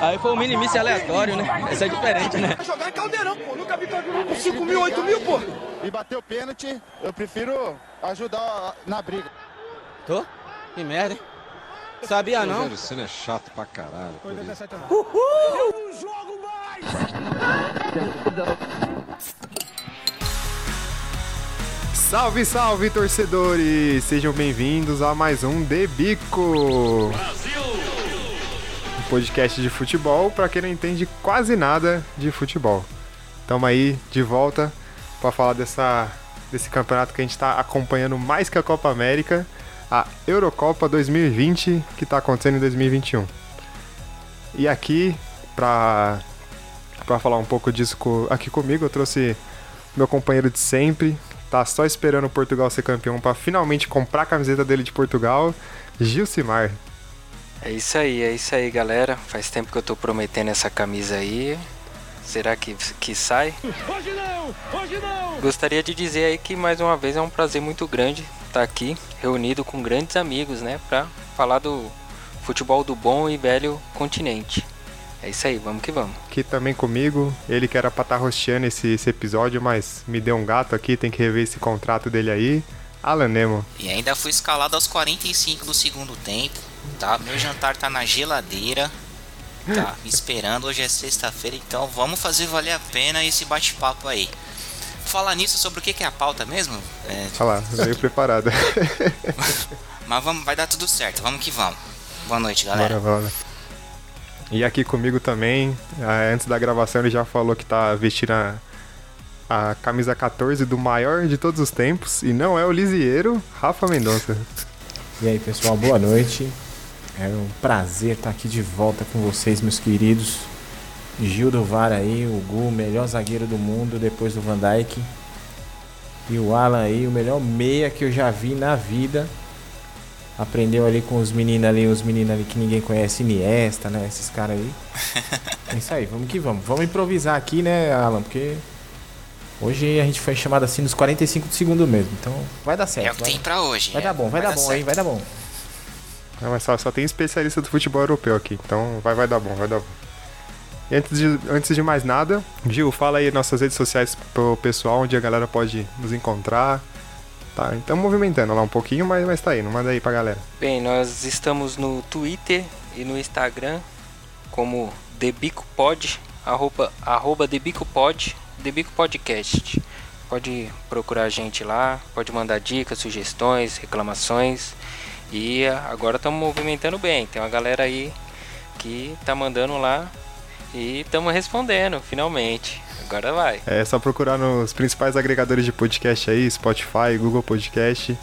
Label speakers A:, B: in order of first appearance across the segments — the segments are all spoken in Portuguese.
A: Aí foi um mini-míssil aleatório, né? Esse é diferente, né?
B: Jogar em caldeirão, pô. Nunca vi caldeirão com 5 mil, 8 mil, pô.
C: E bateu pênalti, eu prefiro ajudar na briga.
A: Tô? Que merda, hein? Sabia não?
D: Rogério Senna é chato pra caralho. por isso.
B: Um jogo mais!
E: Salve, salve, torcedores! Sejam bem-vindos a mais um The Bico! Brasil! Um podcast de futebol para quem não entende quase nada de futebol. Estamos aí de volta para falar dessa, desse campeonato que a gente está acompanhando mais que a Copa América, a Eurocopa 2020, que está acontecendo em 2021. E aqui, para falar um pouco disso aqui comigo, eu trouxe meu companheiro de sempre, tá só esperando o Portugal ser campeão para finalmente comprar a camiseta dele de Portugal, Gilcimar.
F: É isso aí, é isso aí, galera. Faz tempo que eu tô prometendo essa camisa aí. Será que, que sai?
B: Hoje não! Hoje não!
F: Gostaria de dizer aí que mais uma vez é um prazer muito grande estar aqui, reunido com grandes amigos, né, pra falar do futebol do bom e velho continente. É isso aí, vamos que vamos.
E: Aqui também comigo, ele que era pra estar rosteando esse, esse episódio, mas me deu um gato aqui, tem que rever esse contrato dele aí. Alan Nemo.
G: E ainda fui escalado aos 45 do segundo tempo, tá? Meu jantar tá na geladeira, tá? Me esperando. Hoje é sexta-feira, então vamos fazer valer a pena esse bate-papo aí. Falar nisso, sobre o que que é a pauta mesmo? É,
E: Olha lá, veio preparado.
G: mas vamos, vai dar tudo certo, vamos que vamos. Boa noite, galera.
E: Bora, bora. E aqui comigo também, ah, antes da gravação ele já falou que tá vestindo a, a camisa 14 do maior de todos os tempos, e não é o Lisieiro, Rafa Mendonça.
H: E aí pessoal, boa noite. É um prazer estar aqui de volta com vocês, meus queridos. Gil do VAR aí, o Gu, melhor zagueiro do mundo depois do Van Dijk. E o Alan aí, o melhor meia que eu já vi na vida. Aprendeu ali com os meninos ali, os meninos ali que ninguém conhece, Iniesta, né? Esses caras aí. É isso aí, vamos que vamos. Vamos improvisar aqui, né, Alan? Porque hoje a gente foi chamado assim nos 45 do segundo mesmo. Então vai dar certo.
G: É o que
H: vai,
G: tem pra hoje.
H: vai
G: é.
H: dar bom, vai, dar bom, hein?
G: certo.
H: Vai dar bom.
E: Não, mas só, só tem especialista do futebol europeu aqui, então vai, vai dar bom, vai dar bom. E antes de, antes de mais nada, Gil, fala aí nossas redes sociais pro pessoal, onde a galera pode nos encontrar. Tá, então movimentando lá um pouquinho, mas, mas tá aí, não manda aí pra galera.
F: Bem, nós estamos no Twitter e no Instagram como TheBicoPod, arroba, arroba TheBicoPod, TheBico Podcast. Pode procurar a gente lá, pode mandar dicas, sugestões, reclamações. E agora estamos movimentando bem. Tem uma galera aí que tá mandando lá e estamos respondendo, finalmente. Agora vai.
E: É só procurar nos principais agregadores de podcast aí, Spotify, Google Podcast.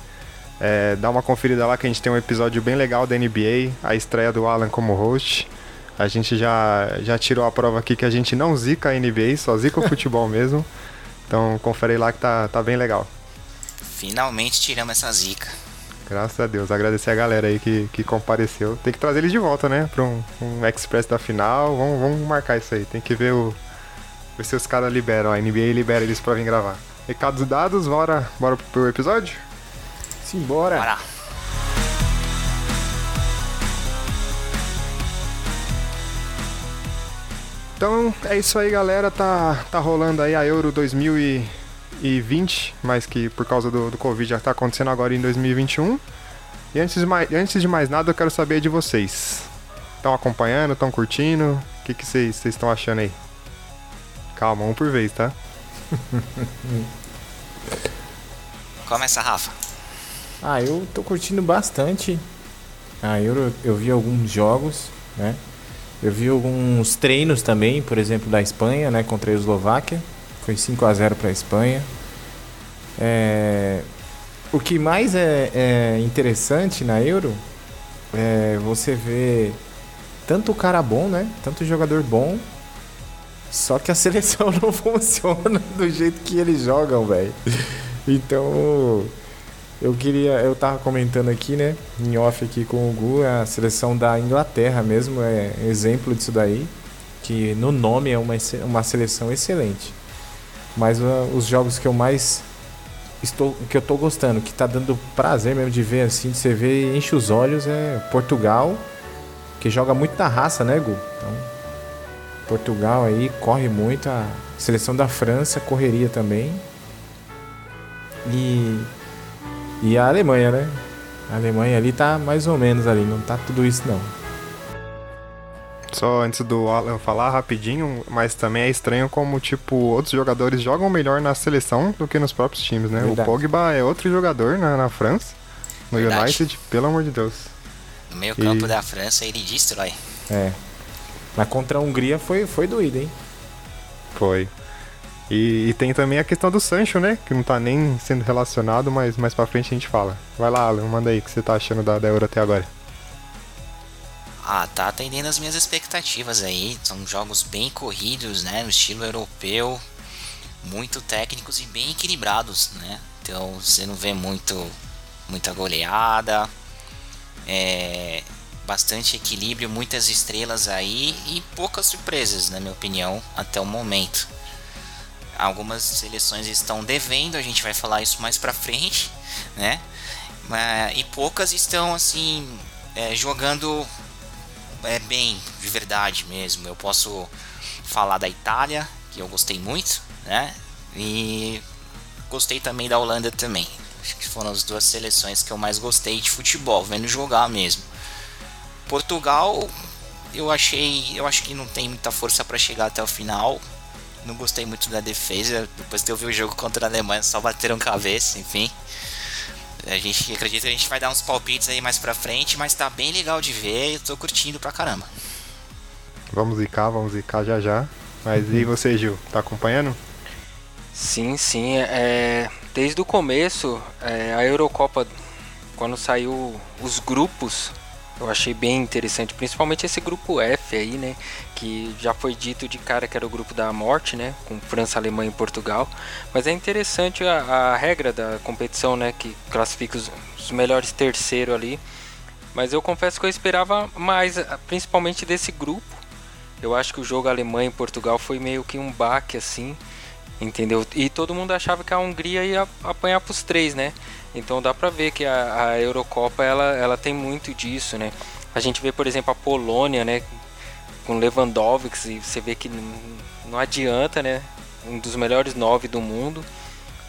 E: É, dá uma conferida lá que a gente tem um episódio bem legal da NBA, a estreia do Alan como host. A gente já, já tirou a prova aqui que a gente não zica a NBA, só zica o futebol mesmo. Então confere lá que tá, tá bem legal.
G: Finalmente tiramos essa zica.
E: Graças a Deus. Agradecer a galera aí que, que compareceu. Tem que trazer eles de volta, né? Pra um, um Express da final. Vamos, vamos marcar isso aí. Tem que ver o. Ver se os caras liberam. A NBA libera eles pra vir gravar. Recados dados, bora, bora pro episódio?
H: Simbora.
G: Bora.
E: Então é isso aí, galera. Tá, tá rolando aí a Euro 2020, mas que por causa do, do Covid já tá acontecendo agora em 2021. E antes de mais, antes de mais nada, eu quero saber de vocês. Estão acompanhando? Estão curtindo? O que vocês estão achando aí? Calma, um por vez, tá?
G: Começa, Rafa.
H: Ah, eu tô curtindo bastante. Ah, eu, eu vi alguns jogos, né? Eu vi alguns treinos também, por exemplo, da Espanha, né? Contra a Eslováquia. Foi 5 a 0 para a Espanha. É, O que mais é, é interessante na Euro é você ver tanto cara bom, né? Tanto jogador bom. Só que a seleção não funciona do jeito que eles jogam, velho. Então, eu queria, eu tava comentando aqui, né, em off aqui com o Gu, a seleção da Inglaterra mesmo é exemplo disso daí, que no nome é uma, uma seleção excelente. Mas ah, os jogos que eu mais estou, que eu tô gostando, que tá dando prazer mesmo de ver assim, de você ver, enche os olhos, é Portugal, que joga muito na raça, né, Gu? Então, Portugal aí corre muito, a seleção da França correria também. E, e a Alemanha, né? A Alemanha ali tá mais ou menos ali, não tá tudo isso não.
E: Só antes do Alan falar rapidinho, mas também é estranho como, tipo, outros jogadores jogam melhor na seleção do que nos próprios times, né?
H: Verdade.
E: O Pogba é outro jogador na, na França, no
G: Verdade.
E: United, pelo amor de Deus.
G: No meio campo
E: E-
G: da França ele destrói.
H: É. Mas contra a Hungria foi, foi doído, hein?
E: Foi. E, e tem também a questão do Sancho, né? Que não tá nem sendo relacionado, mas mais pra frente a gente fala. Vai lá, Alan, manda aí o que você tá achando da, da Euro até agora.
G: Ah, tá atendendo as minhas expectativas aí. São jogos bem corridos, né? No estilo europeu. Muito técnicos e bem equilibrados, né? Então você não vê muito muita goleada. É, bastante equilíbrio, muitas estrelas aí e poucas surpresas, na minha opinião, até o momento. Algumas seleções estão devendo, a gente vai falar isso mais pra frente, né? E poucas estão assim é, jogando é bem de verdade mesmo. Eu posso falar da Itália, que eu gostei muito, né? E gostei também da Holanda também. Acho que foram as duas seleções que eu mais gostei de futebol, vendo jogar mesmo. Portugal, eu achei, eu acho que não tem muita força para chegar até o final. Não gostei muito da defesa. Depois que eu vi o jogo contra a Alemanha, só bateram cabeça, enfim. A gente acredita que a gente vai dar uns palpites aí mais pra frente, mas tá bem legal de ver e eu tô curtindo pra caramba.
E: Vamos zicar, vamos zicar já já. Mas e você, Gil? Tá acompanhando?
F: Sim, sim. É, desde o começo, é, a Eurocopa, quando saiu os grupos, eu achei bem interessante, principalmente esse grupo F aí, né? Que já foi dito de cara que era o grupo da morte, né? Com França, Alemanha e Portugal. Mas é interessante a, a regra da competição, né? Que classifica os, os melhores terceiro ali. Mas eu confesso que eu esperava mais, principalmente desse grupo. Eu acho que o jogo Alemanha e Portugal foi meio que um baque assim. Entendeu? E todo mundo achava que a Hungria ia apanhar pros três, né? Então dá pra ver que a, a Eurocopa ela, ela tem muito disso, né? A gente vê, por exemplo, a Polônia, né? Com Lewandowski, você vê que não, adianta, né? Um dos melhores nove do mundo.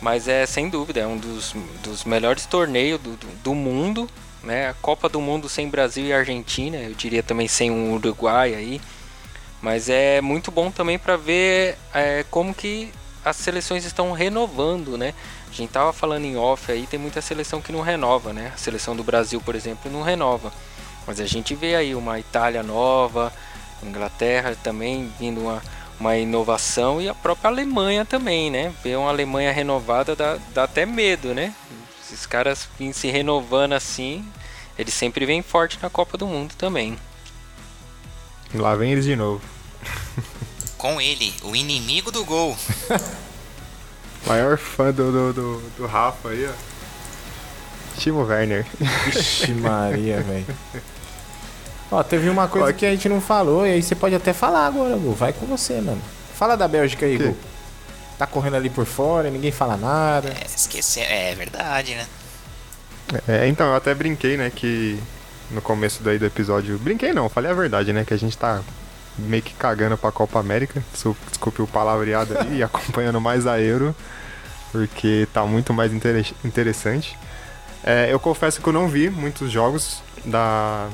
F: Mas é sem dúvida, é um dos, dos melhores torneios do, do, do mundo, né? A Copa do Mundo sem Brasil e Argentina, eu diria também sem um Uruguai aí. Mas é muito bom também para ver é, como que as seleções estão renovando, né? A gente tava falando em off aí, tem muita seleção que não renova, né? A seleção do Brasil, por exemplo, não renova. Mas a gente vê aí uma Itália nova, Inglaterra também vindo uma, uma inovação e a própria Alemanha também, né? Ver uma Alemanha renovada dá, dá até medo, né? Esses caras vêm se renovando assim, eles sempre vêm forte na Copa do Mundo também.
E: Lá vem eles de novo.
G: Com ele, o inimigo do gol.
E: Maior fã do, do, do, do Rafa aí, ó. Timo Werner.
H: Vixe Maria, velho. Ó, teve uma coisa que a gente não falou, e aí você pode até falar agora, Gu. Vai com você, mano. Fala da Bélgica aí,
E: Que?
H: Gu. Tá correndo ali por fora, ninguém fala nada.
G: É, esqueci, é verdade, né?
E: É, então, eu até brinquei, né, que no começo daí do episódio. Brinquei não, falei a verdade, né? Que a gente tá meio que cagando pra Copa América. Desculpe o palavreado aí, e acompanhando mais a Euro, porque tá muito mais intere- interessante. É, eu confesso que eu não vi muitos jogos da,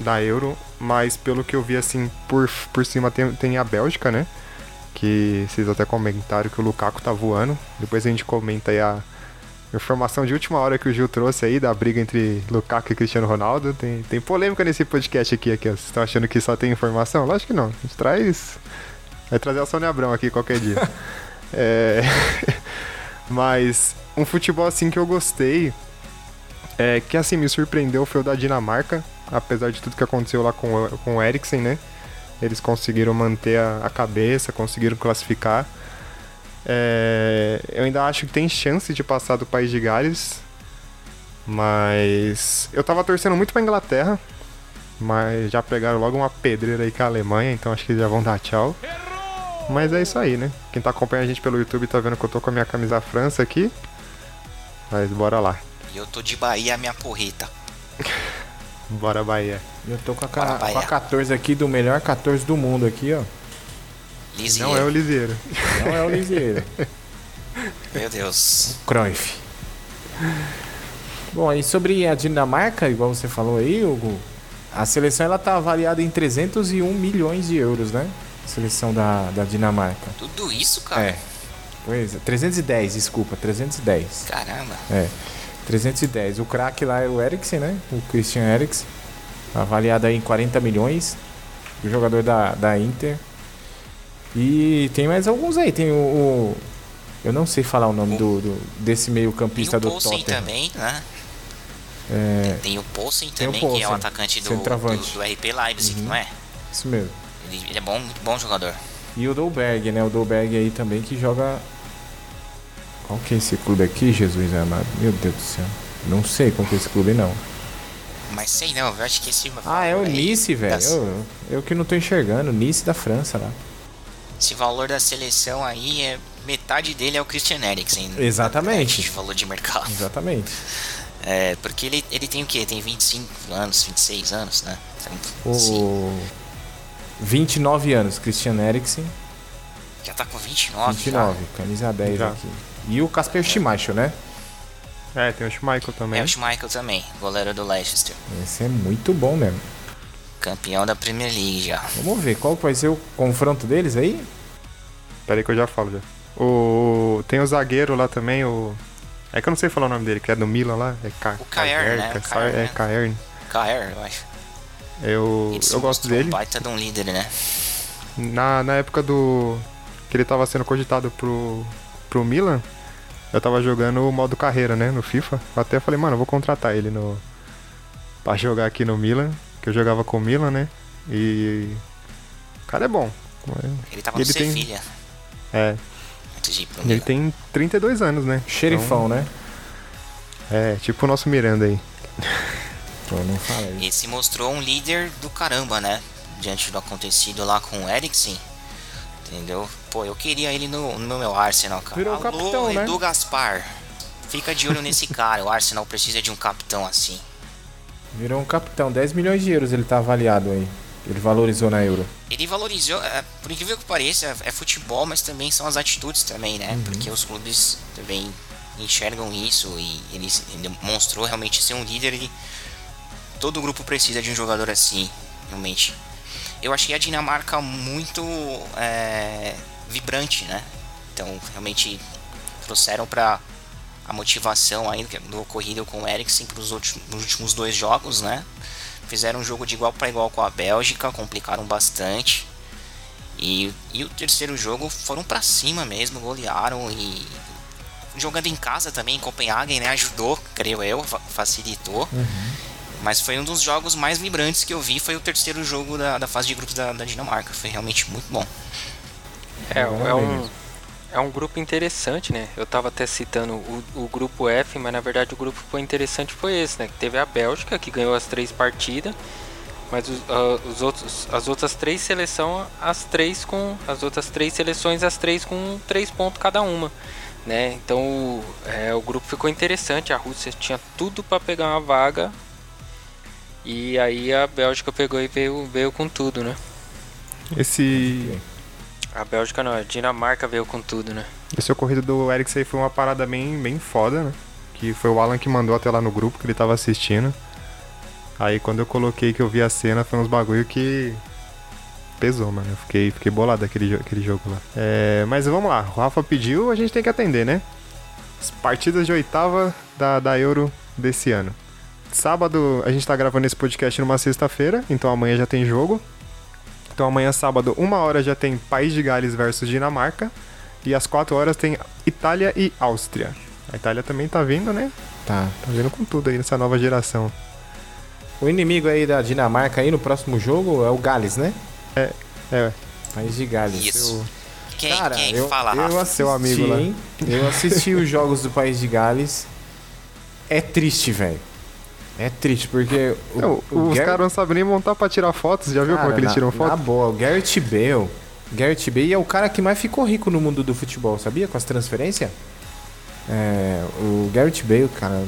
E: da Euro, mas pelo que eu vi assim por, por cima tem, tem a Bélgica, né? Que vocês até comentaram que o Lukaku tá voando. Depois a gente comenta aí a, Informação de última hora que o Gil trouxe aí da briga entre Lukaku e Cristiano Ronaldo. Tem, tem polêmica nesse podcast aqui, aqui. ó. Vocês estão achando que só tem informação? Lógico que não. A gente traz. Vai trazer a Sônia Abrão aqui qualquer dia. É, Mas um futebol assim que eu gostei. É, que assim me surpreendeu foi o da Dinamarca. Apesar de tudo que aconteceu lá com, o- com o Eriksen, né? Eles conseguiram manter a, a cabeça, conseguiram classificar. É, eu ainda acho que tem chance de passar do País de Gales. Mas eu tava torcendo muito pra Inglaterra. Mas já pegaram logo uma pedreira aí com a Alemanha, então acho que já vão dar tchau. Mas é isso aí, né? Quem tá acompanhando a gente pelo YouTube tá vendo que eu tô com a minha camisa França aqui. Mas bora lá.
G: E eu tô de Bahia, minha porreta.
E: Bora, Bahia.
H: Eu tô com a,
G: Bora,
H: com a 14 aqui do melhor 14 do mundo aqui, ó.
G: Lisieiro.
E: Não é o Liseiro.
H: Não é o Liseiro.
G: Meu Deus.
H: Cruyff. Bom, e sobre a Dinamarca, igual você falou aí, Hugo, a seleção ela tá avaliada em 301 milhões de euros, né? A seleção da, da Dinamarca.
G: Tudo isso, cara?
H: É. Pois é, 310, desculpa, 310.
G: Caramba.
H: É, 310. O craque lá é o Eriksen, né? O Christian Eriksen. Avaliado aí em 40 milhões. O jogador da, da Inter. E tem mais alguns aí. Tem o. o- eu não sei falar o nome do, do- desse meio
G: Tem
H: campista
G: o
H: do
G: Poulsen
H: Tottenham.
G: também, né?
H: É,
G: Tem o Poulsen
H: Tem o
G: também, que é o
H: Poulsen,
G: atacante do, do, do RP Leipzig,
H: Uhum.
G: não é?
H: isso mesmo.
G: Ele, ele é bom, muito bom jogador.
H: E o Dolberg, né? O Dolberg aí também que joga. Qual que é esse clube aqui, Jesus amado? Meu Deus do céu. Não sei qual que é esse clube, não.
G: Mas sei não, eu acho que esse
H: Ah, é o
G: aí
H: Nice, velho.
G: das-
H: Eu, eu que não tô enxergando. Nice da França lá.
G: Esse valor da seleção aí é. Metade dele é o Christian Eriksen.
H: Exatamente.
G: De valor de mercado.
H: Exatamente.
G: É, porque ele, ele tem o quê? Tem 25 anos, 26 anos, né? Então, sim,
H: O 29 anos, Christian Eriksen.
G: já tá com 29.
H: 29, camisa 10
E: Já.
H: aqui. E o Casper Schmeichel, né?
E: É, tem o Schmeichel
G: Já.
E: também.
G: É o Schmeichel também, goleiro do Leicester.
H: Esse é muito bom mesmo.
G: Campeão da Premier League já.
H: Vamos ver qual vai ser o confronto deles aí?
E: Pera aí que eu já falo já. O... Tem o zagueiro lá também, o... É que eu não sei falar o nome dele, que é do Milan lá. É Ca...
G: O Caern, né? Caern,
E: É,
G: né?
E: Caern.
G: KR, eu acho.
E: Eu, eu gosto
G: mostrou
E: dele.
G: Um baita de um líder, né?
E: Na, na época do. que ele tava sendo cogitado pro, pro Milan, eu tava jogando o modo carreira, né? No FIFA. Eu até falei, mano, eu vou contratar ele no. pra jogar aqui no Milan. Que eu jogava com o Milan, né? E. O cara é bom.
G: Ele tava
E: Ele
G: no
E: tem-
G: Sevilha.
E: É.
G: Antes de ir pro
E: Ele tem 32 anos, né?
H: Xerifão, né?
E: Então, é, tipo o nosso Miranda aí.
H: Pô, não fala aí.
G: Ele se mostrou um líder do caramba, né? Diante do acontecido lá com o Eriksen. Entendeu? Pô, eu queria ele no, no meu Arsenal, cara.
H: Virou
G: Alô,
H: capitão, né?
G: Edu Gaspar. Fica de olho nesse cara. O Arsenal precisa de um capitão assim.
H: Virou um capitão. 10 milhões de euros ele tá avaliado aí. Ele valorizou na euro.
G: Ele valorizou, é, por incrível que pareça, é, futebol, mas também são as atitudes também, né? Porque os clubes também enxergam isso e ele, ele demonstrou realmente ser um líder e todo grupo precisa de um jogador assim, realmente. Eu achei a Dinamarca muito é, vibrante, né? Então, realmente trouxeram para a motivação aí do ocorrido com o Eriksen para os últimos dois jogos, né? Fizeram um jogo de igual para igual com a Bélgica, complicaram bastante. E, e o terceiro jogo foram para cima mesmo, golearam e jogando em casa também em Copenhagen, né? Ajudou, creio eu, fa- facilitou. Mas foi um dos jogos mais vibrantes que eu vi, foi o terceiro jogo da, da fase de grupos da, da Dinamarca. Foi realmente muito bom.
F: É, é um, é um grupo interessante, né? Eu tava até citando o, o grupo F, mas na verdade o grupo que foi interessante foi esse, né? Que teve a Bélgica, que ganhou as três partidas, mas os, ah, os outros, as outras três seleções, as três com. As outras três seleções, as três com três pontos cada uma. Né? Então o- é, o grupo ficou interessante, a Rússia tinha tudo para pegar uma vaga. E aí a Bélgica pegou e veio, veio com tudo, né?
E: Esse.
F: A Bélgica não, a Dinamarca veio com tudo, né?
E: Esse ocorrido do Eriksen aí foi uma parada bem, bem foda, né? Que foi o Alan que mandou até lá no grupo que ele tava assistindo. Aí quando eu coloquei que eu vi a cena, foi uns bagulho que. Pesou, mano. Eu fiquei, fiquei bolado aquele, aquele jogo lá. É, mas vamos lá, o Rafa pediu, a gente tem que atender, né? As partidas de oitava da, da Euro desse ano. Sábado, a gente tá gravando esse podcast numa sexta-feira, então amanhã já tem jogo. Então amanhã, sábado, uma hora já tem País de Gales versus Dinamarca. E às 4 horas tem Itália e Áustria. A Itália também tá vindo, né?
H: Tá.
E: Tá vindo com tudo aí nessa nova geração.
H: O inimigo aí da Dinamarca aí no próximo jogo é o Gales, né?
E: É,
H: País de Gales.
G: Isso. Quem,
H: Cara,
G: quem
H: eu,
G: fala,
H: eu assisti,
E: Seu amigo lá.
H: hein? Eu assisti os jogos do País de Gales. É triste, velho. É triste, porque o,
E: Não,
H: o
E: os caras não sabem nem montar pra tirar fotos. Já viu como é que eles
H: na-
E: tiram
H: Na
E: foto?
H: boa, o Garrett Bale. Garrett Bale é o cara que mais ficou rico no mundo do futebol, sabia? Com as transferências. É, o Garrett Bale, cara,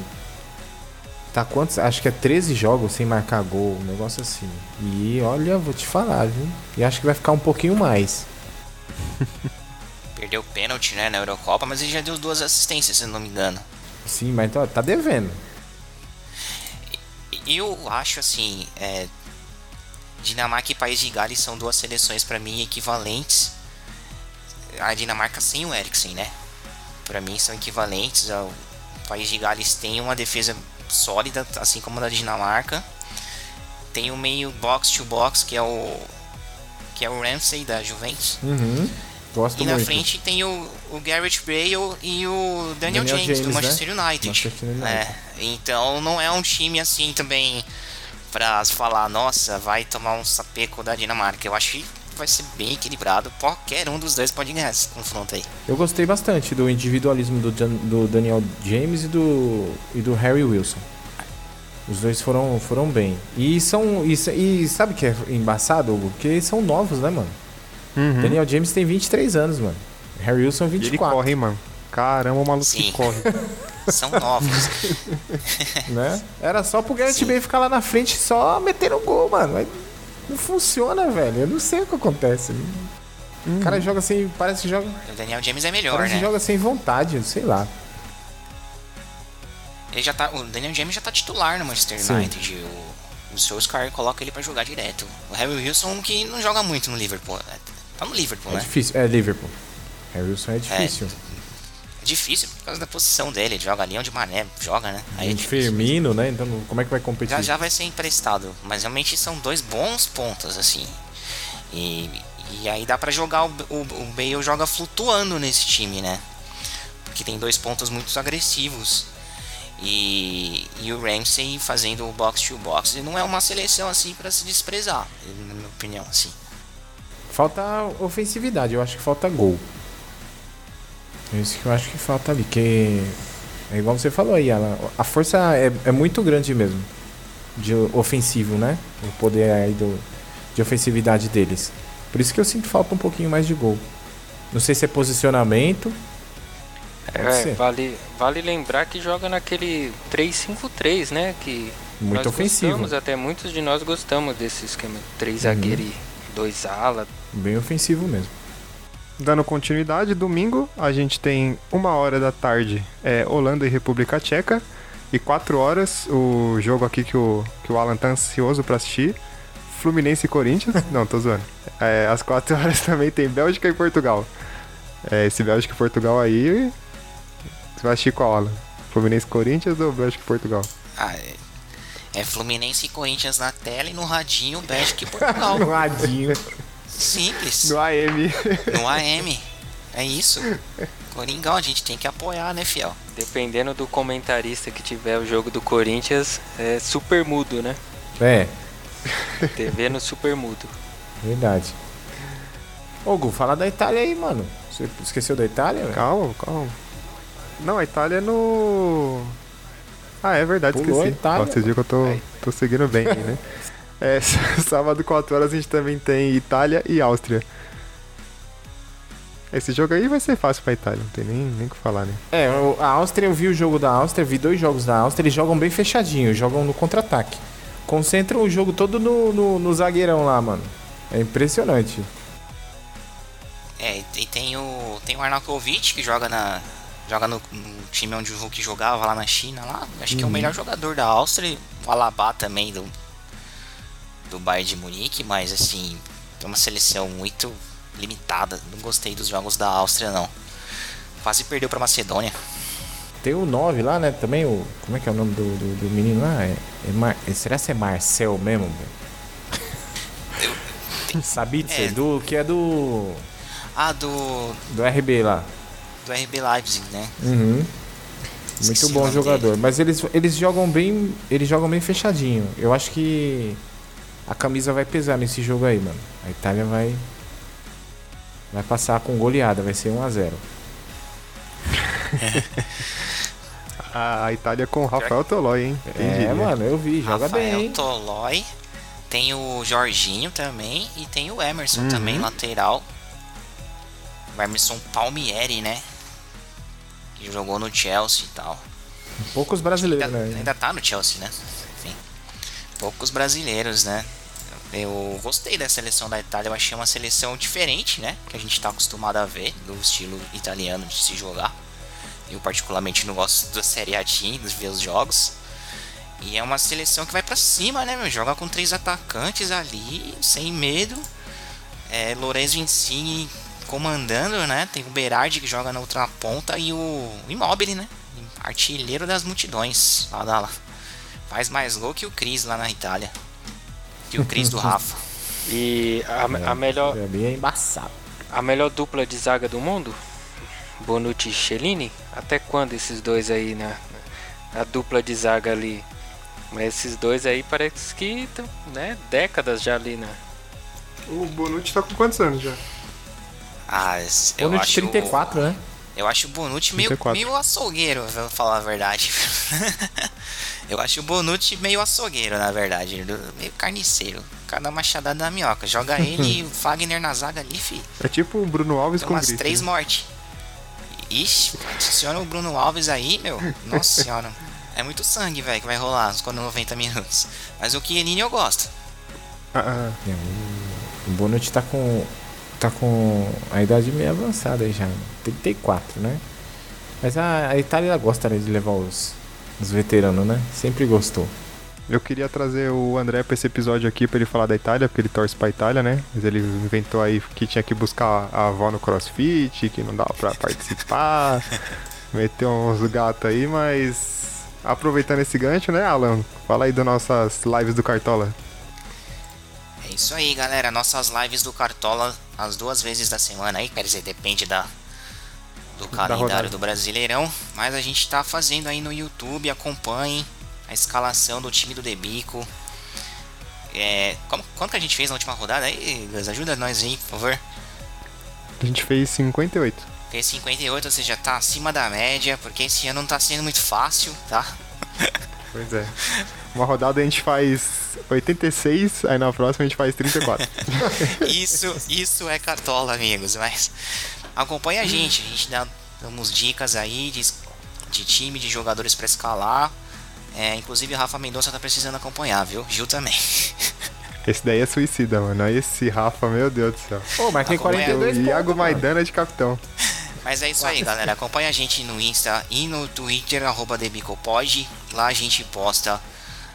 H: tá quantos? Acho que é 13 jogos sem marcar gol, um negócio assim. E olha, vou te falar, viu? E acho que vai ficar um pouquinho mais.
G: Perdeu o pênalti, né, na Eurocopa, mas ele já deu duas assistências, se não me engano.
H: Sim, mas tá, tá devendo.
G: Eu acho assim, é, Dinamarca e País de Gales são duas seleções para mim equivalentes. A Dinamarca sem o Eriksen, né? Para mim são equivalentes. O País de Gales tem uma defesa sólida, assim como a da Dinamarca. Tem o meio box to box que é o que é o Ramsey da Juventus.
H: Uhum. Gosto
G: E na
H: muito.
G: frente tem o, o Garrett Bale e o Daniel,
H: Daniel
G: James, do
H: James, né?
G: Manchester United.
H: Manchester United.
G: É, então não é um time assim também pra falar, nossa, vai tomar um sapeco da Dinamarca. Eu acho que vai ser bem equilibrado. Qualquer um dos dois pode ganhar esse confronto aí.
H: Eu gostei bastante do individualismo do, Jan- do Daniel James e do, e do Harry Wilson. Os dois foram, foram bem. E são. E, e sabe o que é embaçado, Hugo? Porque são novos, né, mano?
E: Uhum.
H: Daniel James tem 23 anos, mano. Harry Wilson
E: E ele
H: 24.
E: corre, hein, mano. Caramba, o maluco
G: Sim.
E: que corre.
G: São novos.
H: né? Era só pro Garrett
G: Sim.
H: Bale ficar lá na frente só metendo gol, mano. Mas não funciona, velho. Eu não sei o que acontece. O cara joga sem. Parece que joga.
G: o Daniel James é melhor,
H: Parece
G: né?
H: que joga sem vontade, sei lá.
G: Ele já tá, o Daniel James já tá titular no Manchester
H: Sim.
G: United. O, o Solskjaer coloca ele pra jogar direto. O Harry Wilson que não joga muito no Liverpool. Tá no Liverpool,
H: É
G: né?
H: difícil. É Liverpool. Harry Wilson é difícil.
G: É difícil por causa da posição dele. Ele joga ali onde o Mané joga, né? Aí é.
H: Firmino, né? Então como é que vai competir?
G: Já já vai ser emprestado. Mas realmente são dois bons pontos, assim. E, e aí dá pra jogar. O, o, o Bale joga flutuando nesse time, né? Porque tem dois pontos muito agressivos. E, e o Ramsey fazendo o box to box. E não é uma seleção assim pra se desprezar, na minha opinião, assim.
H: Falta ofensividade, eu acho que falta gol. É isso que eu acho que falta ali. Que é igual você falou aí, Alan, a força é, é muito grande mesmo. De ofensivo, né? O poder aí do, de ofensividade deles. Por isso que eu sinto falta um pouquinho mais de gol. Não sei se é posicionamento.
F: É, vale, vale lembrar que joga naquele 3-5-3, né? Que
H: Muito
F: nós
H: ofensivo.
F: gostamos, até muitos de nós gostamos desse esquema. Três
H: Uhum.
F: zagueiros e dois ala.
H: Bem ofensivo mesmo.
E: Dando continuidade, domingo a gente tem uma hora da tarde é, Holanda e República Tcheca. E quatro horas o jogo aqui que o, que o Alan tá ansioso pra assistir. Fluminense e Corinthians. Não, tô zoando. É, às quatro horas também tem Bélgica e Portugal. É, esse Bélgica e Portugal aí. Você vai assistir qual, Alan? Fluminense e Corinthians ou Bélgica e Portugal?
G: Ah, é, Fluminense e Corinthians na tela e no radinho Bélgica e Portugal.
H: No radinho.
G: Simples.
E: No AM.
G: No AM. É isso. Coringão, a gente tem que apoiar, né, fiel?
F: Dependendo do comentarista que tiver o jogo do Corinthians, é super mudo, né?
H: É,
F: TV no super mudo.
H: verdade. Ô, Gu, fala da Itália aí, mano. Você esqueceu da Itália? velho?
E: Calma, calma. Não, a Itália é no. Ah, é verdade,
H: Pulou
E: esqueci.
H: Itália,
E: Ó, vocês viram que eu tô, tô seguindo bem aí, né? É, sábado, 4 horas, a gente também tem Itália e Áustria. Esse jogo aí vai ser fácil pra Itália, não tem nem nem o que falar, né?
H: É, a Áustria, eu vi o jogo da Áustria, vi dois jogos da Áustria, eles jogam bem fechadinho, jogam no contra-ataque. Concentram o jogo todo no, no, no zagueirão lá, mano. É impressionante.
G: É, e tem o. Tem o Arnautovic que joga na. Joga no, no time onde o Hulk jogava lá na China lá. Acho que é o melhor jogador da Áustria. O Alaba também do. Do Bayern de Munique, mas assim, é uma seleção muito limitada. Não gostei dos jogos da Áustria não. Quase perdeu pra Macedônia.
H: Tem o 9 lá, né? Também o. Como é que é o nome do, do, do menino lá? É, é Mar- é- será que é Marcel mesmo? Sabitzer,
G: É.
H: do, que é do.
G: Ah, do.
H: Do RB lá.
G: Do RB Leipzig, né?
H: Uhum. Muito bom jogador.
G: dele.
H: Mas eles, eles jogam bem. Eles jogam bem fechadinho. Eu acho que a camisa vai pesar nesse jogo aí, mano. A Itália vai. Vai passar com goleada, vai ser 1x0.
E: A Itália com o Rafael Tolói, hein? Quem
H: É,
E: diria?
H: mano, eu vi, joga
G: Rafael
H: bem.
G: Tolói. Tem o Jorginho também. E tem o Emerson
E: Uhum.
G: também, lateral. O Emerson Palmieri, né? Jogou no Chelsea e tal.
H: Poucos brasileiros,
G: Ainda,
H: né?
G: ainda tá no Chelsea, né? Enfim. Poucos brasileiros, né? Eu gostei da seleção da Itália, eu achei uma seleção diferente, né? Que a gente tá acostumado a ver, do estilo italiano de se jogar. Eu particularmente não gosto da Série A de ver os jogos. E é uma seleção que vai pra cima, né, meu? Joga com três atacantes ali, sem medo. É, Lorenzo Insigne comandando, né? Tem o Berardi que joga na outra ponta e o Immobile, né? Artilheiro das multidões. Lá. Faz mais gol que o Cris lá na Itália. Que o Cris do Rafa.
F: E a, a melhor,
H: É bem embaçado.
F: a melhor dupla de zaga do mundo? Bonucci e Cellini? Até quando esses dois aí na, na dupla de zaga ali? Mas esses dois aí parece que estão, né, décadas já ali na.
E: O Bonucci tá com quantos anos já?
G: Ah, eu
H: Bonucci
G: acho.
H: 34, né?
G: Eu acho o Bonucci meio,
E: 34.
G: meio açougueiro, vou falar a verdade. eu acho o Bonucci meio açougueiro, na verdade. Meio carniceiro. Cada machadada da minhoca. Joga ele e o Fagner na zaga ali, fi.
E: É tipo o Bruno Alves
G: Tem
E: com
G: umas três
E: né?
G: mortes. Ixi, adiciona o Bruno Alves aí, meu. Nossa senhora. É muito sangue, velho, que vai rolar nos 90 minutos. Mas o Chiellini eu gosto.
E: Ah, ah.
H: O- O Bonucci tá com. Tá com a idade meio avançada aí já. 34, né? Mas a, a Itália ela gosta né, de levar os, os veteranos, né? Sempre gostou.
E: Eu queria trazer o André pra esse episódio aqui pra ele falar da Itália, porque ele torce pra Itália, né? Mas ele inventou aí que tinha que buscar a avó no crossfit, que não dava pra participar. Meteu uns gatos aí, mas. Aproveitando esse gancho, né, Alan? Fala aí das nossas lives do Cartola.
G: É isso aí, galera. Nossas lives do Cartola, as duas vezes da semana aí, quer dizer, depende da do calendário do Brasileirão, mas a gente tá fazendo aí no YouTube, acompanhem a escalação do time do Debico. É, como, quanto que a gente fez na última rodada aí, Gus? Ajuda nós aí, por favor.
E: A gente fez 58.
G: Fez 58, ou seja, tá acima da média, porque esse ano não tá sendo muito fácil, tá?
E: Pois é. Uma rodada a gente faz 86, aí na próxima a gente faz 34.
G: Isso, isso é cartola, amigos. Mas acompanha a gente, a gente dá damos dicas aí de, de time, de jogadores pra escalar. É, inclusive o Rafa Mendonça tá precisando acompanhar, viu? Gil também.
E: Esse daí é suicida, mano. Esse Rafa, meu Deus do céu.
H: Pô, mas tem
G: Acompanha.
H: 42
E: O Iago
H: pontos, mano.
E: Maidana de capitão.
G: Mas é isso aí, galera. Acompanha a gente no Insta e no Twitter, arroba Debicopod. Lá a gente posta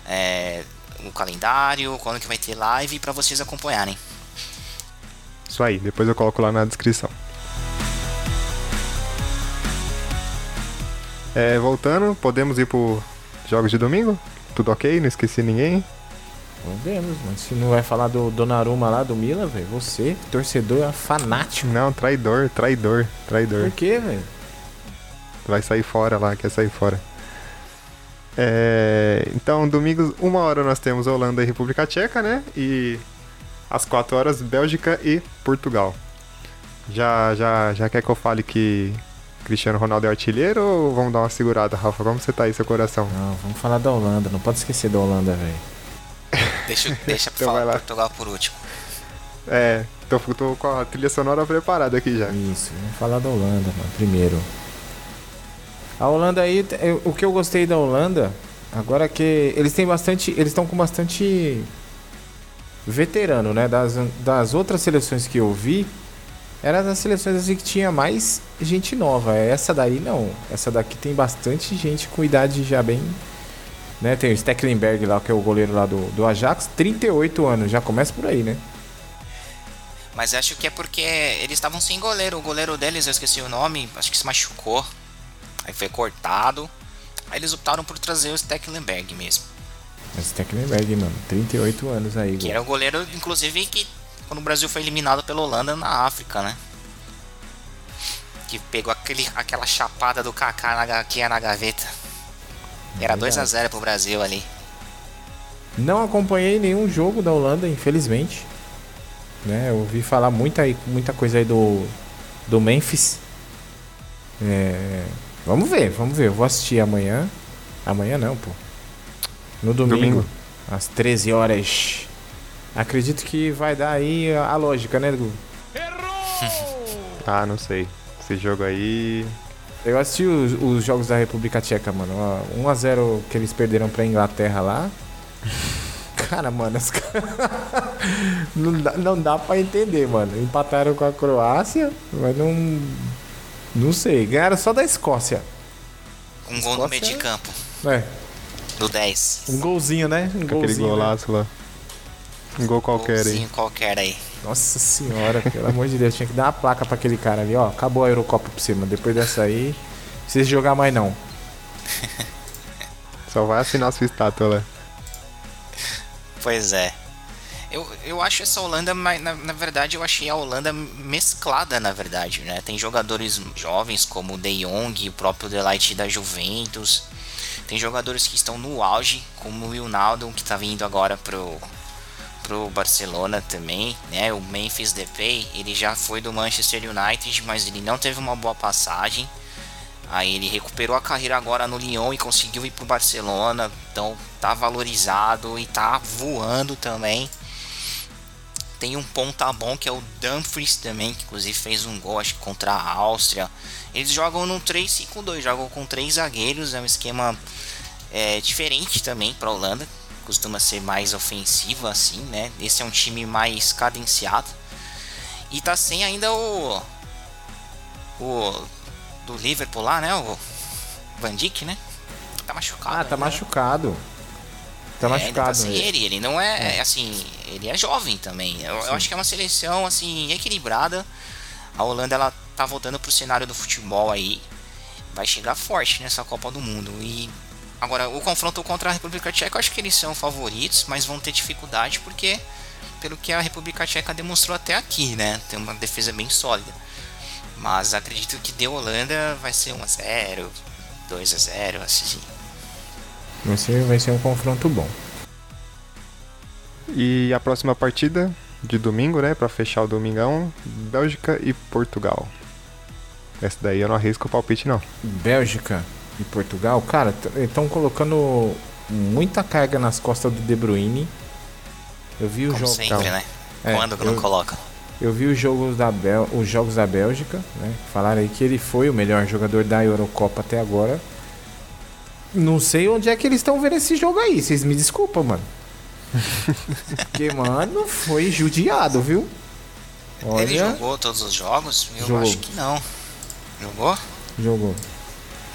G: é, o calendário, quando que vai ter live pra vocês acompanharem.
E: Isso aí, depois eu coloco lá na descrição. É, voltando, podemos ir pro jogos de domingo? Tudo ok? Não esqueci ninguém?
H: Podemos, mas se não vai falar do Donnarumma lá do Milan, velho, você, torcedor, é fanático.
E: Não, traidor, traidor, traidor.
H: Por quê, velho?
E: Vai sair fora lá, quer sair fora. É, então, domingo, uma hora nós temos Holanda e República Tcheca, né? E às quatro horas, Bélgica e Portugal. Já, já, já quer que eu fale que Cristiano Ronaldo é artilheiro ou vamos dar uma segurada, Rafa? Como você tá aí, seu coração?
H: Não, vamos falar da Holanda, não pode esquecer da Holanda, velho.
G: Deixa, deixa pra
E: Então
G: falar. Portugal por último.
E: É, tô, tô com a trilha sonora preparada aqui já.
H: Isso, vamos falar da Holanda, mano, primeiro. A Holanda aí, o que eu gostei da Holanda, agora que eles têm bastante, eles estão com bastante veterano, né? Das, das outras seleções que eu vi, eram as seleções assim que tinha mais gente nova. Essa daí não, essa daqui tem bastante gente com idade já bem... Né? Tem o Stecklenberg lá, que é o goleiro lá do, do Ajax, 38 anos, já começa por aí, né?
G: Mas acho que é porque eles estavam sem goleiro. O goleiro deles, eu esqueci o nome, acho que se machucou. Aí foi cortado. Aí eles optaram por trazer o Stecklenberg mesmo.
H: Mas Stecklenberg, mano, 38 anos aí.
G: Que era o goleiro, inclusive, que quando o Brasil foi eliminado pela Holanda na África, né? Que pegou aquele, aquela chapada do Kaká na, que é na gaveta. Era
H: Verdade.
G: 2x0 pro Brasil ali.
H: Não acompanhei nenhum jogo da Holanda, infelizmente. Né, eu ouvi falar muita, muita coisa aí do, do Memphis. É, vamos ver, vamos ver. Eu vou assistir amanhã. Amanhã não, pô. No domingo,
E: Domingo.
H: às 13 horas. Acredito que vai dar aí a, lógica, né, Gu?
B: Errou!
E: Ah, não sei. Esse jogo aí.
H: Eu assisti os, os jogos da República Tcheca, mano. Ó, 1x0 que eles perderam pra Inglaterra lá. Cara, mano, os caras. não, dá, não dá pra entender, mano. Empataram com a Croácia, mas não. Não sei. Ganharam só da Escócia.
G: Um gol no meio de campo.
H: É.
G: Do 10.
H: Um golzinho, né? Um
E: Aquele
H: golzinho. né?
E: golaço lá. Um gol qualquer aí.
G: Golzinho qualquer aí.
H: Nossa senhora, pelo amor de Deus, tinha que dar uma placa pra aquele cara ali, ó. Acabou a Eurocopa por cima. Depois dessa aí, não precisa jogar mais não.
E: Só vai assinar sua estátua lá.
G: Pois é. Eu, eu acho essa Holanda, mas na, na verdade eu achei a Holanda mesclada, na verdade, né? Tem jogadores jovens como o De Jong, o próprio Delight da Juventus. Tem jogadores que estão no auge, como o Wijnaldum, que tá vindo agora pro, pro Barcelona também, né? O Memphis Depay, ele já foi do Manchester United, mas ele não teve uma boa passagem. Aí ele recuperou a carreira agora no Lyon e conseguiu ir pro Barcelona, então tá valorizado e tá voando também. Tem um ponta bom que é o Dumfries também, que inclusive fez um gol acho contra a Áustria. Eles jogam no 3-5-2, jogam com três zagueiros, é um esquema é, diferente também para a Holanda, costuma ser mais ofensivo assim, né? Esse é um time mais cadenciado. E tá sem ainda o o do Liverpool lá, né? O Van Dijk, né? Tá machucado.
H: Ah, tá
G: ainda, né?
H: machucado. Tá
G: É,
H: machucado.
G: tá sem
H: ele.
G: ele. Ele não é, é, assim, ele é jovem também. Eu, eu acho que é uma seleção assim equilibrada. A Holanda ela tá voltando pro cenário do futebol aí. Vai chegar forte nessa Copa do Mundo. E agora o confronto contra a República Tcheca, eu acho que eles são favoritos, mas vão ter dificuldade porque pelo que a República Tcheca demonstrou até aqui, né? Tem uma defesa bem sólida. Mas acredito que de Holanda vai ser 1 a 0, 2 a 0, assim.
H: Vai ser, vai ser um confronto bom.
E: E a próxima partida de domingo, né? Pra fechar o domingão, Bélgica e Portugal. Essa daí eu não arrisco o palpite, não.
H: Bélgica e Portugal, cara, estão colocando muita carga nas costas do De Bruyne. Eu vi o
G: Como
H: jogo.
G: sempre, né?
H: É,
G: Quando que
H: eu-
G: não coloca?
H: Eu vi os jogos da, Bel... os jogos da Bélgica, né? Falaram aí que ele foi o melhor jogador da Eurocopa até agora. Não sei onde é que eles estão vendo esse jogo aí, vocês me desculpam, mano. Porque, mano, foi judiado, viu?
G: Ele
H: Olha,
G: jogou todos os jogos? Eu
H: Jogou.
G: acho que não. Jogou?
H: jogou.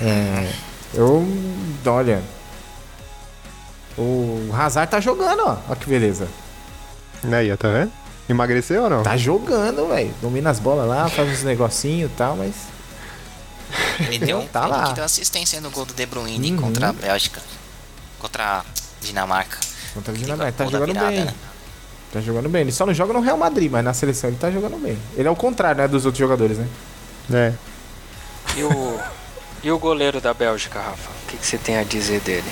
H: É, eu. Olha. O Hazard tá jogando, ó. Olha que beleza.
E: Aí, ó, tá vendo? Emagreceu ou não?
H: Tá jogando, velho. Domina as bolas lá, faz uns negocinhos e tal, mas.
G: Ele deu,
H: Tá
G: ele
H: lá.
G: que deu assistência no gol do De Bruyne
H: Uhum.
G: contra a Bélgica. Contra a Dinamarca.
H: Contra a Dinamarca. Tá
G: gol da
H: jogando
G: virada,
H: bem.
G: né?
H: Tá jogando bem. Ele só não joga no Real Madrid, mas na seleção ele tá jogando bem. Ele é o contrário, né, dos outros jogadores, né?
E: É.
F: E o, e o goleiro da Bélgica, Rafa? O que, que você tem a dizer dele?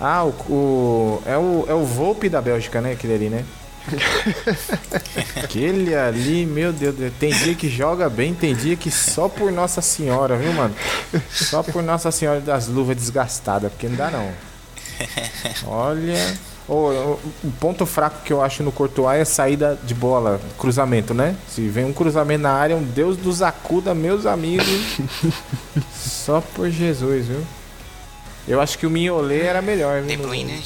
H: Ah, o, o- é o é o Volpe da Bélgica, né, aquele ali, né? aquele ali, meu Deus, do céu, tem dia que joga bem, tem dia que só por Nossa Senhora, viu, mano? Só por Nossa Senhora das luvas desgastadas, porque não dá não. Olha, o, o- ponto fraco que eu acho no Courtois é saída de bola, cruzamento, né? Se vem um cruzamento na área, um Deus dos acuda, meus amigos. Só por Jesus, viu? Eu acho que o Mignolet era melhor,
G: De
H: viu? no-
G: Bruyne.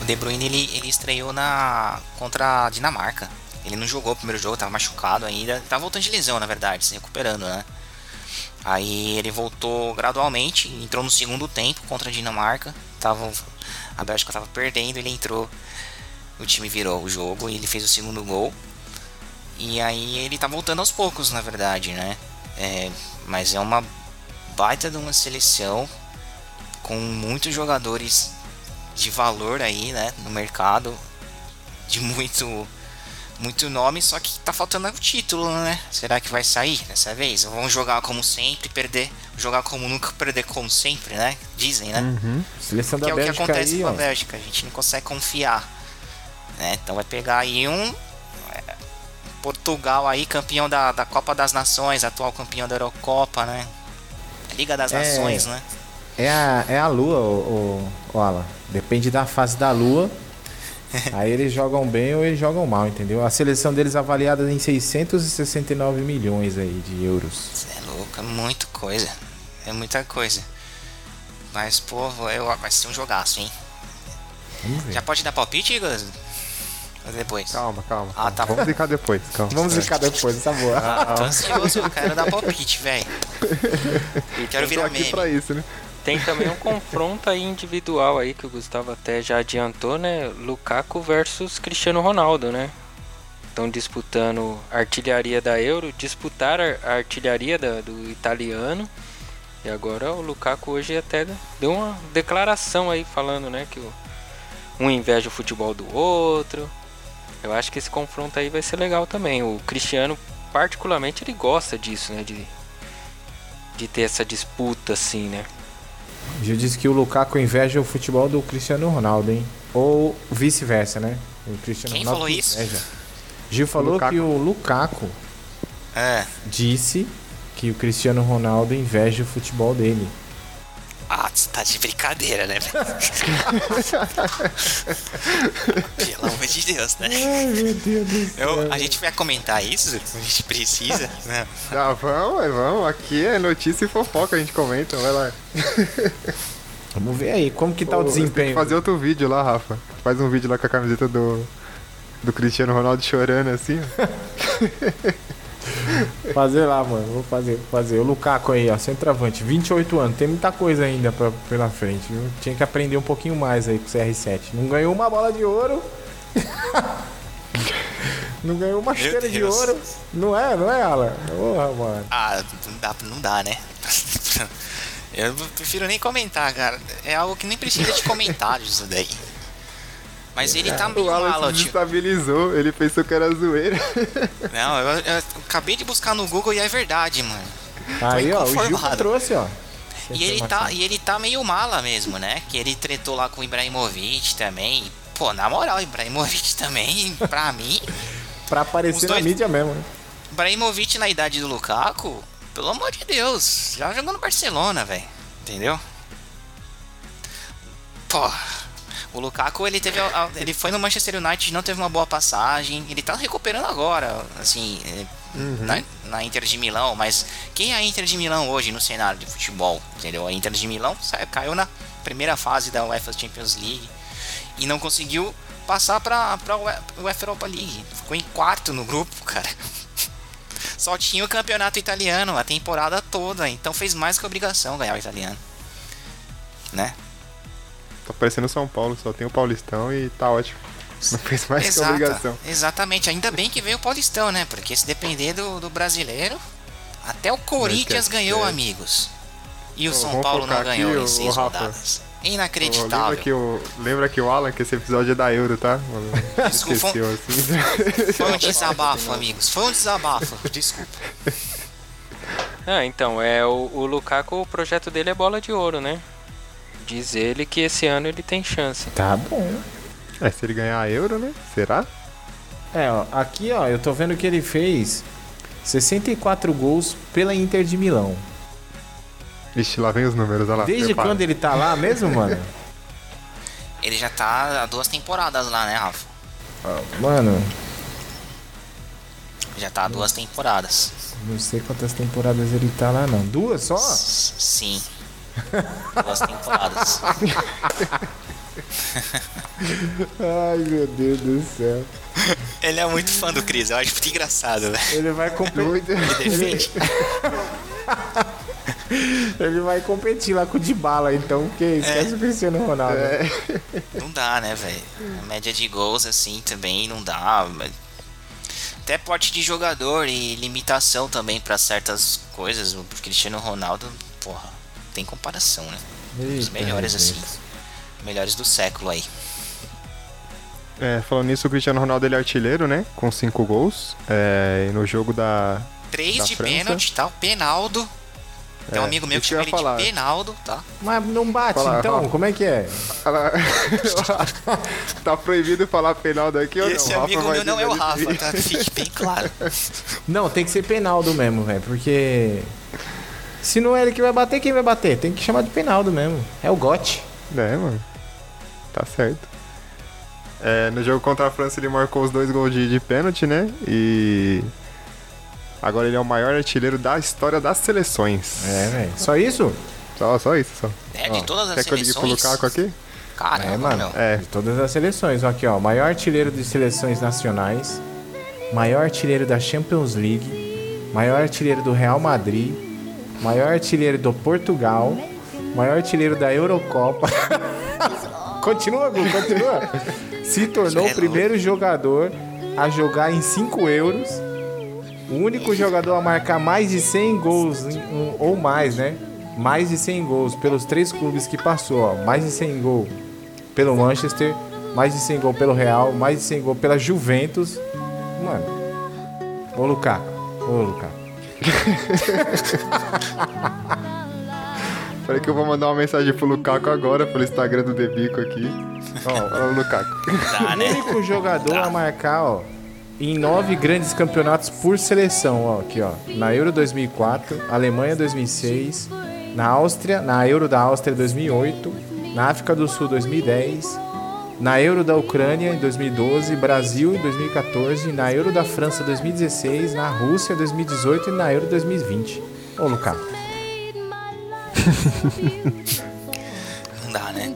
G: O De Bruyne ele, ele estreou na contra a Dinamarca. Ele não jogou o primeiro jogo, tava machucado ainda. Tava voltando de lesão, na verdade, se recuperando, né? Aí ele voltou gradualmente, entrou no segundo tempo contra a Dinamarca. Tava, a Bélgica tava perdendo, ele entrou. O time virou o jogo e ele fez o segundo gol. E aí ele tá voltando aos poucos, na verdade, né? É, mas é uma baita de uma seleção com muitos jogadores de valor aí, né, no mercado, de muito muito nome, só que tá faltando o título, né? Será que vai sair dessa vez? Ou vão jogar como sempre, perder, jogar como nunca, perder como sempre, né? Dizem, né?
E: Uhum.
H: Seleção
G: Que
H: da
G: é o que acontece
H: aí,
G: com a. Bélgica, a gente não consegue confiar, né? Então vai pegar aí um é, Portugal aí, campeão da, da Copa das Nações, atual campeão da Eurocopa, né? Liga das
H: É.
G: Nações, né?
H: É a, é a lua, o, o, o Alan. Depende da fase da lua. Aí eles jogam bem ou eles jogam mal, entendeu? A seleção deles avaliada em 669 milhões aí de euros.
G: Você é louco, é muita coisa. É muita coisa. Mas, pô, eu, vai ser um jogaço, hein?
H: Vamos ver.
G: Já pode dar palpite, Igor? Depois?
E: Calma, calma.
G: Ah, tá
E: Vamos ficar depois, calma.
H: Vamos ficar depois, tá boa.
G: Ah, tô ansioso, eu quero dar palpite, velho. Quero
E: Eu
G: virar
E: aqui
G: meme.
E: pra isso, né?
F: Tem também um confronto aí individual aí que o Gustavo até já adiantou, né? Lukaku versus Cristiano Ronaldo, né? Estão disputando artilharia da Euro, disputar a artilharia da- do italiano. E agora o Lukaku hoje até deu uma declaração aí falando, né, que um inveja o futebol do outro. Eu acho que esse confronto aí vai ser legal também. O Cristiano, particularmente, ele gosta disso, né, de de ter essa disputa assim, né?
H: Gil disse que o Lukaku inveja o futebol do Cristiano Ronaldo, hein? Ou vice-versa, né? O Cristiano
G: Quem
H: Ronaldo
G: falou isso?
H: inveja. Gil falou
E: Lukaku.
H: que o Lukaku
G: É.
H: disse que o Cristiano Ronaldo inveja o futebol dele.
G: Ah, você tá de brincadeira, né? Pelo amor de Deus, né?
H: Ai, meu Deus do céu.
G: Eu, a gente vai comentar isso? A gente precisa, né?
E: Ah, vamos, vamos. Aqui é notícia e fofoca, a gente comenta, vai lá.
H: Vamos ver aí, como que tá o
E: Ô, Tem que
H: desempenho?
E: fazer outro vídeo lá, Rafa. Faz um vídeo lá com a camiseta do, do Cristiano Ronaldo chorando assim, ó.
H: Fazer lá, mano. Vou fazer, fazer. O Lukaku aí, ó, centroavante, 28 anos. Tem muita coisa ainda pra, pela frente, viu? Tinha que aprender um pouquinho mais aí com o CR7. Não ganhou uma bola de ouro. não ganhou uma chuteira de ouro. Não é, não é, Alan? Porra, mano.
G: Ah, não dá, não dá, né? Eu prefiro nem comentar, cara. É algo que nem precisa de comentários isso daí. Mas ele tá meio
E: Alan
G: malo,
E: se
G: tipo.
E: desestabilizou, ele pensou que era zoeira.
G: Não, eu, eu acabei de buscar no Google e é verdade, mano.
H: Aí, ó, o Gil trouxe, ó.
G: E ele, tá, e ele tá meio mala mesmo, né? Que ele tretou lá com o Ibrahimovic também. Pô, na moral, Ibrahimovic também, pra mim.
H: Pra aparecer
G: Os
H: na
G: dois-
H: mídia mesmo, né?
G: Ibrahimovic na idade do Lukaku, pelo amor de Deus, já jogou no Barcelona, velho. Entendeu? Pô, o Lukaku ele teve. Ele foi no Manchester United, não teve uma boa passagem. Ele tá recuperando agora, assim, é, na, na Inter de Milão. Mas quem é a Inter de Milão hoje no cenário de futebol? Entendeu? A Inter de Milão sa- caiu na primeira fase da UEFA Champions League e não conseguiu passar pra, pra UE- UEFA Europa League. Ficou em quarto no grupo, cara. Só tinha o campeonato italiano a temporada toda, então fez mais que obrigação ganhar o italiano. Né?
E: Tá parecendo São Paulo, só tem o Paulistão e tá ótimo. Não fez mais que
G: Exata-
E: obrigação.
G: Exatamente, ainda bem que veio o Paulistão, né? Porque se depender do, do brasileiro, até o Corinthians ganhou,
E: é.
G: amigos. E o São Paulo não
E: aqui,
G: ganhou
E: ô,
G: em seis
E: Rafa.
G: rodadas. Inacreditável.
E: lembra, que o, lembra que o Alan, que esse episódio é da Euro, tá?
G: Desculpa.
E: Esqueceu assim.
G: Foi um desabafo, amigos. Foi um desabafo. Desculpa.
F: Ah, então, é o, o Lukaku, o projeto dele é bola de ouro, né? Diz ele que esse ano ele tem chance.
H: Tá bom.
E: É, se ele ganhar a Euro, né? Será?
H: É, ó, aqui, ó, eu tô vendo que ele fez 64 gols pela Inter de Milão.
E: Ixi, lá vem os números, olha lá.
H: Desde
E: prepara.
H: quando ele tá lá mesmo, mano?
G: Ele já tá há duas temporadas lá, né, Rafa?
H: Mano,
G: Já tá há duas temporadas.
H: não sei quantas temporadas ele tá lá, não. Duas só?
G: S- Sim. Duas temporadas.
H: Ai, meu Deus do céu.
G: Ele é muito fã do Cris, eu acho muito engraçado, velho.
H: Ele vai competir.
G: Ele defende.
H: ele vai competir lá com o Dybala, então, porque esquece o Cristiano Ronaldo.
G: Não dá, né, velho? A média de gols assim também não dá. mas- Até porte de jogador e limitação também pra certas coisas. O Cristiano Ronaldo, porra, tem comparação, né? Os
H: Eita,
G: melhores
H: meu
G: assim. Melhores do século aí.
E: É, falando nisso, o Cristiano Ronaldo ele é artilheiro, né? Com cinco gols. É, e no jogo da.
G: Três
E: Da
G: de
E: França.
G: pênalti, tá? O Penaldo. Tem um
E: É,
G: amigo meu que chama
E: ia
G: ele
E: falar.
G: de Penaldo, tá?
H: Mas não bate,
E: Fala,
H: então?
E: Rafa.
H: Como é que é?
E: Tá proibido falar penal daqui ou
G: Esse
E: não? O Rafa
G: amigo meu não é o Rafa, tá? Fique bem claro.
H: Não, tem que ser Penaldo mesmo, velho, porque... Se não é ele que vai bater, quem vai bater? Tem que chamar de Penaldo mesmo. É o Gote.
E: É, mano. Tá certo. É, no jogo contra a França ele marcou os dois gols de, de pênalti, né? E agora ele é o maior artilheiro da história das seleções.
H: É, velho. Só isso?
E: Só, só isso, só.
G: É, de todas as
E: Quer que eu ligue pro
G: seleções.
E: Lukaku aqui?
G: Caramba,
H: É, mano.
G: meu.
E: É.
H: De todas as seleções. Aqui, ó. Maior artilheiro de seleções nacionais. Maior artilheiro da Champions League. Maior artilheiro do Real Madrid. Maior artilheiro do Portugal. Maior artilheiro da Eurocopa. continua, Gu, continua. Se tornou
G: Isso é
H: o primeiro jogador a jogar em 5 euros. O único jogador a marcar mais de 100 gols ou mais, né? Mais de 100 gols pelos três clubes que passou, ó. Mais de 100 gols pelo Manchester, mais de 100 gols pelo Real, mais de 100 gols pela Juventus. Mano. Ô Lukaku, ô Lukaku.
E: Falei que eu vou mandar uma mensagem pro Lukaku agora, pelo Instagram do Debico aqui. Ó, o Lukaku.
G: Tá,
H: O
G: né?
H: único jogador a marcar, ó, em nove grandes campeonatos por seleção, ó, aqui, ó. Na Euro 2004, Alemanha 2006, na Áustria, na Euro da Áustria 2008, na África do Sul 2010, na Euro da Ucrânia em 2012, Brasil em 2014, na Euro da França 2016, na Rússia 2018 e na Euro 2020. Ô, Lukaku.
G: Não dá, né?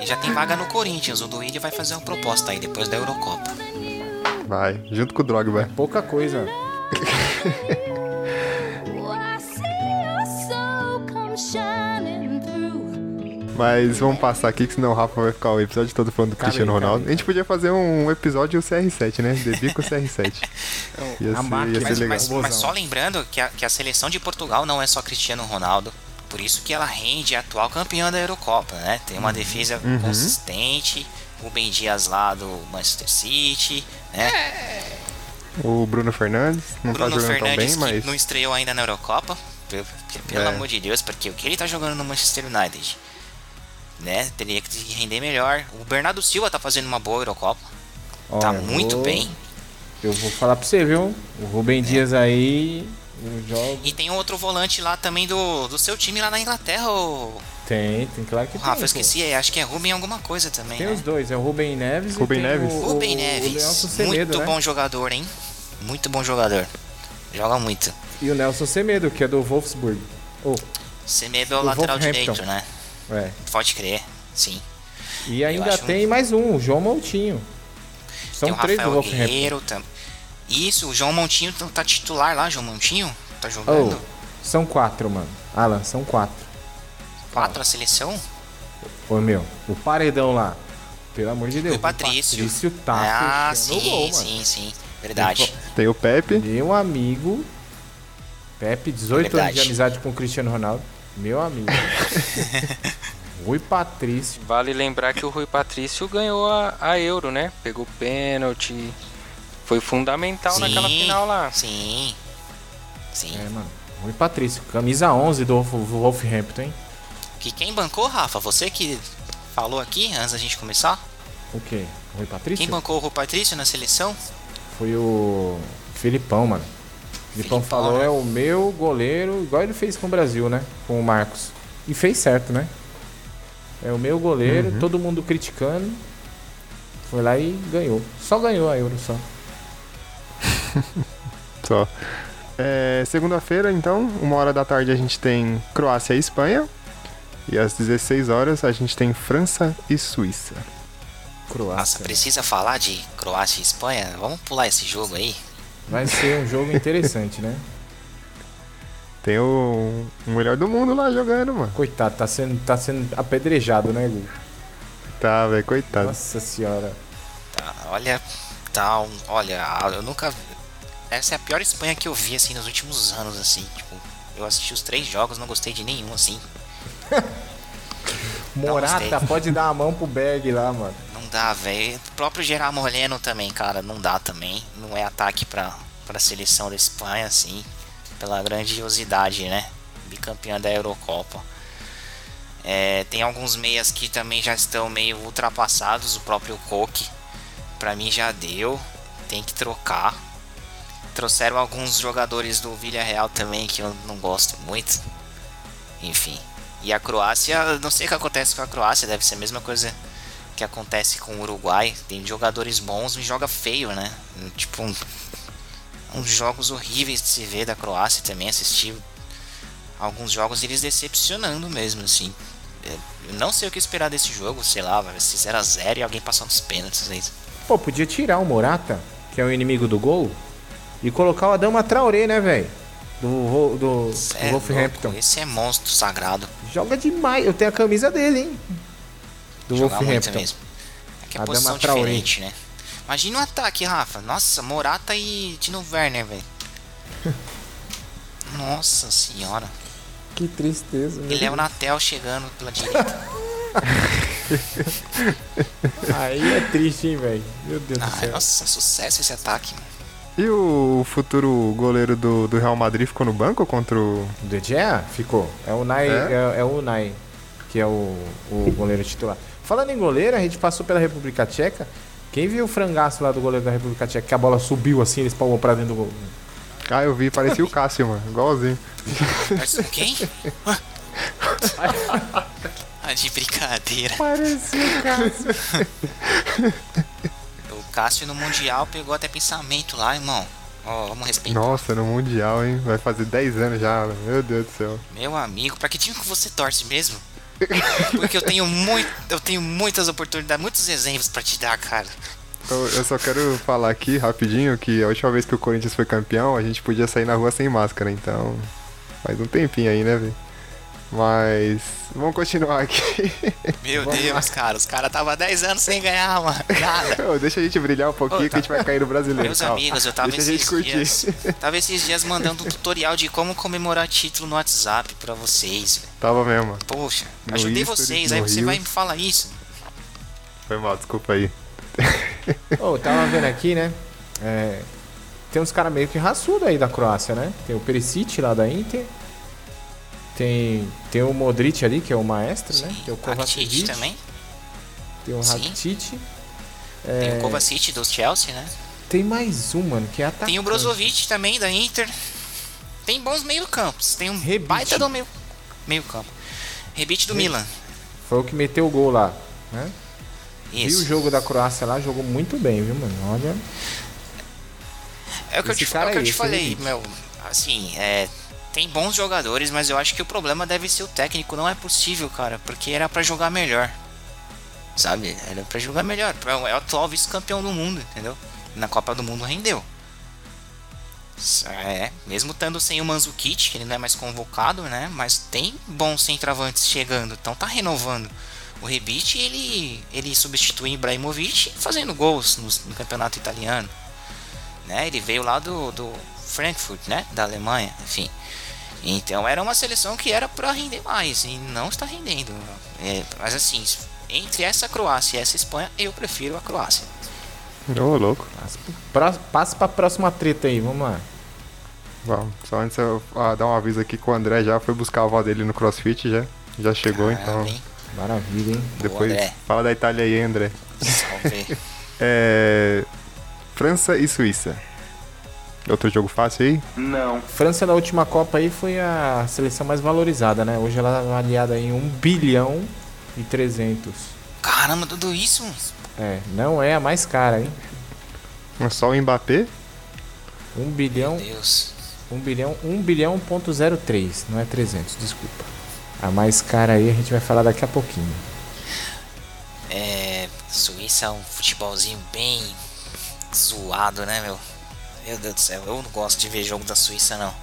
G: E já tem vaga no Corinthians. O Duílio vai fazer uma proposta aí depois da Eurocopa.
E: Vai, junto com o Drogba.
H: Pouca coisa.
E: Mas vamos passar aqui, que senão o Rafa vai ficar o episódio todo falando do Cristiano Ronaldo. A gente podia fazer um episódio CR7, né? Debico CR7. Ia ser, ia ser
G: Mas,
E: legal.
G: mas- mas só lembrando que a, que a seleção de Portugal não é só Cristiano Ronaldo. Por isso que ela rende a atual campeã da Eurocopa, né? Tem
E: Uhum.
G: uma defesa consistente. O Ben Dias lá do Manchester City, né?
E: O Bruno Fernandes não
G: Bruno
E: tá jogando tão
G: Fernandes
E: bem,
G: que
E: mas...
G: não estreou ainda na Eurocopa. Pelo, pelo
E: É.
G: amor de Deus, porque o que ele tá jogando no Manchester United, né? Teria que render melhor. O Bernardo Silva tá fazendo uma boa Eurocopa. tá
H: Olha,
G: muito
H: vou-
G: bem.
H: Eu vou falar pra você, viu? O Rubem Dias aí.
G: E tem outro volante lá também do, do seu time lá na Inglaterra, o,
H: Tem, tem, claro que
G: o
H: tem.
G: Rafa, eu esqueci, é, acho que é Rubem alguma coisa também,
H: Tem
G: né?
H: os dois, é o Rubem Neves
E: Rubem
H: e
E: Neves?
H: o, o,
G: Rubem
H: o
G: Neves,
H: Nelson Semedo,
G: muito
H: né?
G: bom jogador, hein? Muito bom jogador. Joga muito.
H: E o Nelson Semedo, que é do Wolfsburg. Oh,
G: Semedo é o lateral direito, né?
H: É.
G: Pode crer, sim.
H: E ainda
G: acho um-
H: tem mais um, o João Moutinho. São
G: tem o
H: três do
G: Rafael
H: Wolverhampton.
G: Guerreiro também. Isso, o João Montinho tá- tá titular lá, João Montinho? Tá jogando?
H: Oh, são quatro, mano. Alan, são quatro.
G: Quatro a seleção?
H: Ô, meu, o paredão lá. Pelo amor de Deus.
G: O Patrício.
H: O Patrício tá
G: ah,
H: fechando
G: sim,
H: gol, mano.
G: sim, sim. Verdade.
E: Tem o Pepe.
H: Meu amigo. Pepe, 18 anos
G: Verdade.
H: de amizade com o Cristiano Ronaldo. Meu amigo. Rui Patrício.
F: Vale lembrar que o Rui Patrício ganhou a, a Euro, né? Pegou pênalti. Foi fundamental naquela final lá.
G: Sim. Sim.
H: É, mano. Rui Patrício, camisa 11 do Wolf- Wolverhampton, hein?
G: Que quem bancou, Rafa? Você que falou aqui antes da gente começar?
H: O quê? Rui Patrício?
G: Quem bancou o Rui Patrício na seleção?
H: Foi o Filipão, mano. Filipão, falou, é o meu goleiro, igual ele fez com o Brasil, né? Com o Marcos. E fez certo, né? É o meu goleiro,
E: Uhum.
H: todo mundo criticando. Foi lá e ganhou. Só ganhou a Euro, só.
E: Só. É, Segunda-feira, então, uma hora da tarde a gente tem Croácia e Espanha. E às 16 horas a gente tem França e Suíça.
G: Nossa,
H: Croácia.
G: precisa falar de Croácia e Espanha? Vamos pular esse jogo aí?
H: Vai ser um jogo interessante, né?
E: Tem o, o melhor do mundo lá jogando, mano.
H: Coitado, tá sendo, tá sendo apedrejado, né, Gu?
E: Tá, velho, coitado.
H: Nossa senhora.
G: Tá, olha, tá um, olha, eu nunca essa é a pior Espanha que eu vi assim nos últimos anos assim, tipo, eu assisti os três jogos, não gostei de nenhum assim.
H: Morata, pode dar a mão pro Berg lá, mano.
G: Dá, velho. O próprio Gerard Moreno também, cara, não dá também. Não é ataque pra, pra seleção da Espanha, assim, pela grandiosidade, né? Bicampeã da Eurocopa. É, tem alguns meias que também já estão meio ultrapassados. O próprio Coque, pra mim já deu. Tem que trocar. Trouxeram alguns jogadores do Villarreal também que eu não gosto muito. Enfim. E a Croácia, não sei o que acontece com a Croácia, deve ser a mesma coisa que acontece com o Uruguai. Tem jogadores bons e joga feio, né? Tipo, um, uns jogos horríveis de se ver da Croácia também. Assisti alguns jogos eles decepcionando mesmo, assim. É, eu não sei o que esperar desse jogo, sei lá, vai ser 0x0 e alguém passar nos pênaltis. Aí.
H: Pô, podia tirar o Morata, que é o inimigo do gol, e colocar o Adama Traoré, né, velho? Do, do, do
G: É
H: Wolverhampton.
G: esse é monstro sagrado.
H: Joga demais. Eu tenho a camisa dele, hein? Do Wolverhampton.
G: mesmo. É que é
H: Adama
G: posição
H: Traoré.
G: diferente, né? Imagina o ataque, Rafa. Nossa, Morata e Tino Werner, velho. Nossa senhora.
H: Que tristeza, meu
G: E Léo
H: Deus.
G: Natel chegando pela direita.
H: Aí é triste, hein, velho? Meu Deus do
G: Ah,
H: céu.
G: nossa, sucesso esse ataque.
E: E o futuro goleiro do, do Real Madrid ficou no banco contra o.
H: De Gea? Ficou. É o Nai,
E: É?
H: é? é o Nai, que é o, o goleiro titular. Falando em goleiro, a gente passou pela República Tcheca. Quem viu o frangaço lá do goleiro da República Tcheca, que a bola subiu assim, eles palmou pra dentro do gol.
E: Ah, eu vi, parecia o Cássio, mano. Igualzinho.
G: Mas quem? ah, de brincadeira.
H: Parecia o Cássio.
G: O Cássio no Mundial pegou até pensamento lá, irmão. Ó, vamos respeitar.
E: Nossa, no Mundial, hein? Vai fazer 10 anos já, mano. meu Deus do céu.
G: Meu amigo, pra que time que você torce mesmo? Porque eu tenho muito, eu tenho muitas oportunidades, muitos exemplos pra te dar, cara.
E: Eu, eu só quero falar aqui rapidinho que a última vez que o Corinthians foi campeão, a gente podia sair na rua sem máscara, então. Faz um tempinho aí, né, velho? Mas. Vamos continuar aqui.
G: Meu Deus, cara, os caras tava 10 anos sem ganhar, mano. Nada.
E: Ô, Deixa a gente brilhar um pouquinho
G: Ô,
E: que a gente vai cair no brasileiro.
G: Meus
E: calma.
G: amigos, eu tava
E: Deixa a gente
G: esses dias. Tava esses dias mandando um tutorial de como comemorar título no WhatsApp pra vocês.
E: Tava mesmo.
G: Poxa,
E: No
G: ajudei
E: History,
G: vocês, aí você vai me falar isso.
E: Foi mal, desculpa aí.
H: Ô, tava vendo aqui, né? É, tem uns caras meio que raçudo aí da Croácia, né? Tem o Perisic lá da Inter. Tem, tem o Modric ali, que é o maestro, né? Tem o Kovacic.
G: também.
H: Tem o
G: Sim.
H: Rakitic.
G: Tem
H: É,
G: o Kovacic do Chelsea, né?
H: tem mais um, mano, que é atacante.
G: Tem o Brozovic também da Inter. Tem bons meio-campos. Tem um
H: Rebic.
G: baita do meio, meio-campo. Rebite do Milan.
H: Foi o que meteu o gol lá, né? Viu o
G: Isso.
H: jogo da Croácia lá, jogou muito bem, viu, mano? Olha.
G: É o que eu te, é que eu
H: aí,
G: te falei,
H: Rebic.
G: meu. Assim, é. Tem bons jogadores, mas eu acho que o problema deve ser o técnico. Não é possível, cara, porque era pra jogar melhor. Sabe? Era pra jogar melhor. É o atual vice-campeão do mundo, entendeu? Na Copa do Mundo rendeu. É, mesmo estando sem o Manzukic, que ele não é mais convocado, né? Mas tem bons centroavantes chegando, então tá renovando. O Rebic, ele, ele substitui Ibrahimovic fazendo gols no, no campeonato italiano. Né? Ele veio lá do, do Frankfurt, né? Da Alemanha, enfim. Então era uma seleção que era para render mais e não está rendendo. É, mas assim, entre essa Croácia e essa Espanha, eu prefiro a Croácia.
E: Ô, louco.
H: Passa, passa pra próxima treta aí, vamos lá.
E: Vamos, só antes eu ah, dar um aviso aqui que o André já foi buscar a avó dele no crossfit, já. Já chegou,
G: Caramba,
E: então.
G: hein?
H: Maravilha, hein?
E: Depois
G: André.
E: fala da Itália aí, André. É. França e Suíça. Outro jogo fácil aí?
H: França na última Copa aí foi a seleção mais valorizada, né? Hoje ela é avaliada em 1 bilhão e 300.
G: Caramba, tudo isso?
H: É, não é a mais cara, hein?
E: Só o Mbappé?
H: 1 bilhão,
G: Meu Deus.
H: 1 bilhão, 1 bilhão ponto 03, não é 300, desculpa. A mais cara aí a gente vai falar daqui a pouquinho.
G: É. Suíça é um futebolzinho bem zoado, né, meu? Meu Deus do céu, eu não gosto de ver jogo da Suíça, não.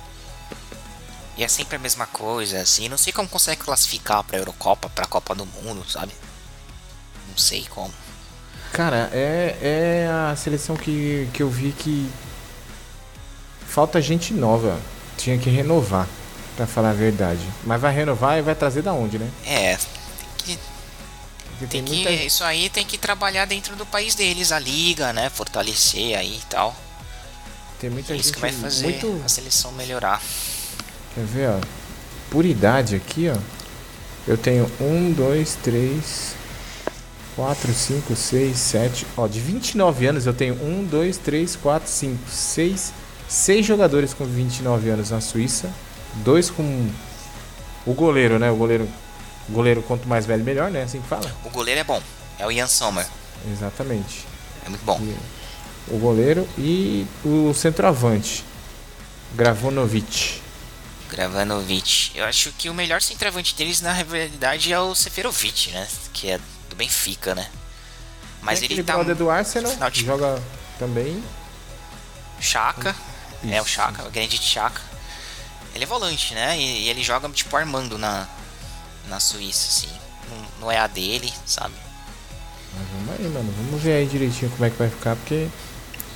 G: E é sempre a mesma coisa, assim. Não sei como consegue classificar pra Eurocopa, pra Copa do Mundo, sabe? Não sei como.
H: Cara, é, é a seleção que, que eu vi que falta gente nova. Tinha que renovar, pra falar a verdade. Mas vai renovar e vai trazer da onde, né?
G: É,
H: Porque
G: tem que.
H: muita-
G: Isso aí tem que trabalhar dentro do país deles, a liga, né? Fortalecer aí e tal.
H: Tem muita
G: É isso
H: gente
G: que vai fazer
H: muito.
G: a seleção melhorar.
H: Quer ver, ó? Por idade aqui, ó. Eu tenho um, dois, três, quatro, cinco, seis, sete. Ó, de 29 anos eu tenho um, dois, três, quatro, cinco, seis. Seis jogadores com 29 anos na Suíça. Dois com. O goleiro, né? O goleiro. O goleiro, quanto mais velho, melhor, né? Assim que fala.
G: O goleiro é bom. É o Ian Sommer.
H: Exatamente.
G: É muito bom.
H: O goleiro e o centroavante. Gravonovic.
G: Gravanovic. Eu acho que o melhor centroavante deles, na realidade, é o Seferovic, né? Que é do Benfica, né? Mas ele tá.
H: do Arsenal,
G: final de-
H: joga também.
G: Chaka. É o. Chaka, o grande Chaka. Ele é volante, né? E, e ele joga tipo armando na, na Suíça, assim. Não, não é a dele, sabe?
H: Mas vamos aí, mano. Vamos ver aí direitinho como é que vai ficar, porque.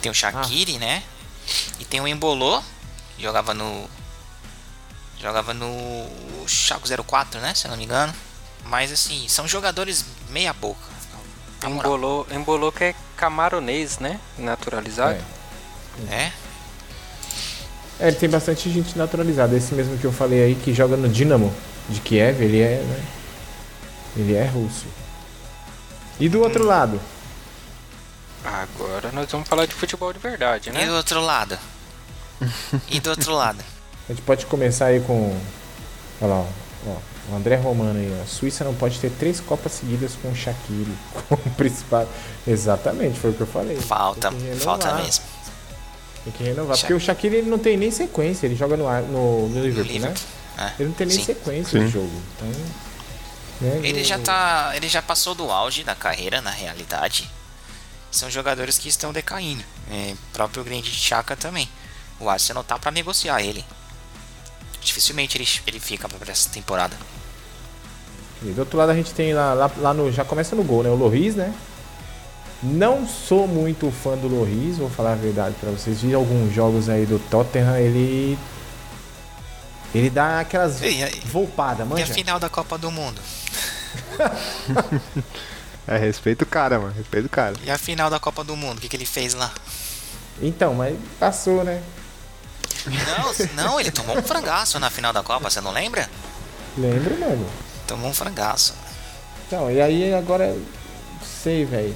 G: Tem o Shaqiri, né? E tem o Embolô, que jogava no. Jogava no Chaco 04, né? Se eu não me engano. Mas assim, são jogadores meia boca.
F: Embolou, embolou que é camaronês, né? Naturalizado.
H: É.
G: É?
H: É, ele tem bastante gente naturalizada. Esse mesmo que eu falei aí, que joga no Dinamo de Kiev, ele é, né? Ele é russo. E do outro lado?
F: Agora nós vamos falar de futebol de verdade,
G: E
F: né?
G: do outro lado? E do outro lado?
H: A gente pode começar aí com. Olha lá, ó, o André Romano aí, ó. A Suíça não pode ter três Copas seguidas com o Shaqiri como principal. Exatamente, foi o que eu falei.
G: Falta, falta mesmo.
H: Tem que renovar. Porque o Shaqiri ele não tem nem sequência, ele joga no, Ar- no, no Liverpool, né?
G: É,
H: Ele não tem nem
G: sim.
H: sequência de jogo. Então. né,
G: Ele
H: no-
G: já tá. Ele já passou do auge da carreira, na realidade. São jogadores que estão decaindo. É, próprio Grande Chaka também. O Arsenal tá pra negociar ele. Dificilmente ele, ele fica pra essa temporada.
H: E do outro lado a gente tem lá, lá, lá no. Já começa no gol, né? O Loris, né? Não sou muito fã do Loris, vou falar a verdade pra vocês. Vi alguns jogos aí do Tottenham, ele. Ele dá aquelas
G: E
H: volpadas,
G: E a
H: manja.
G: final da Copa do Mundo?
E: É, respeita o cara, mano. Respeita o cara.
G: E a final da Copa do Mundo? O que, que ele fez lá?
H: Então, mas passou, né?
G: Não, não, ele tomou um frangaço na final da Copa, você não lembra?
H: Lembro, mano.
G: Tomou um frangaço.
H: Então, e aí agora. Sei, velho.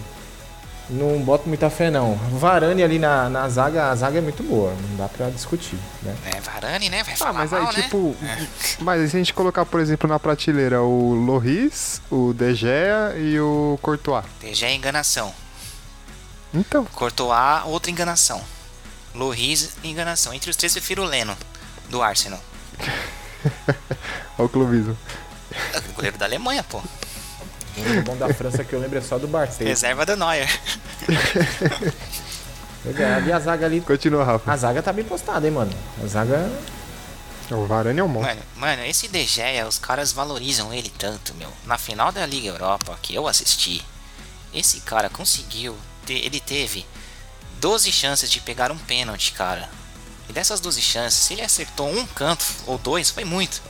H: Não boto muita fé, não. Varane ali na, na zaga, a zaga é muito boa. Não dá pra discutir, né?
G: É Varane, né? Vai
E: Ah, mas aí,
G: mal, né?
E: tipo. Mas aí se a gente colocar, por exemplo, na prateleira o Loris, o De Gea e o Courtois.
G: Já é enganação.
E: Então,
G: Courtois, outra enganação. Loris, enganação. Entre os três, eu prefiro o Leno, do Arsenal.
E: olha o clubismo.
G: É o goleiro da Alemanha, pô.
H: O bom da França que eu lembro é só do Barcelona.
G: Reserva do Neuer.
H: Legal. E a zaga ali.
E: Continua, Rafa.
H: A zaga tá bem postada, hein, mano? A zaga.
E: O Varane é um monstro.
G: Mano, mano, esse De Gea, os caras valorizam ele tanto, meu. Na final da Liga Europa, que eu assisti, esse cara conseguiu. ter- ele teve 12 chances de pegar um pênalti, cara. E dessas 12 chances, se ele acertou um canto ou dois, foi muito.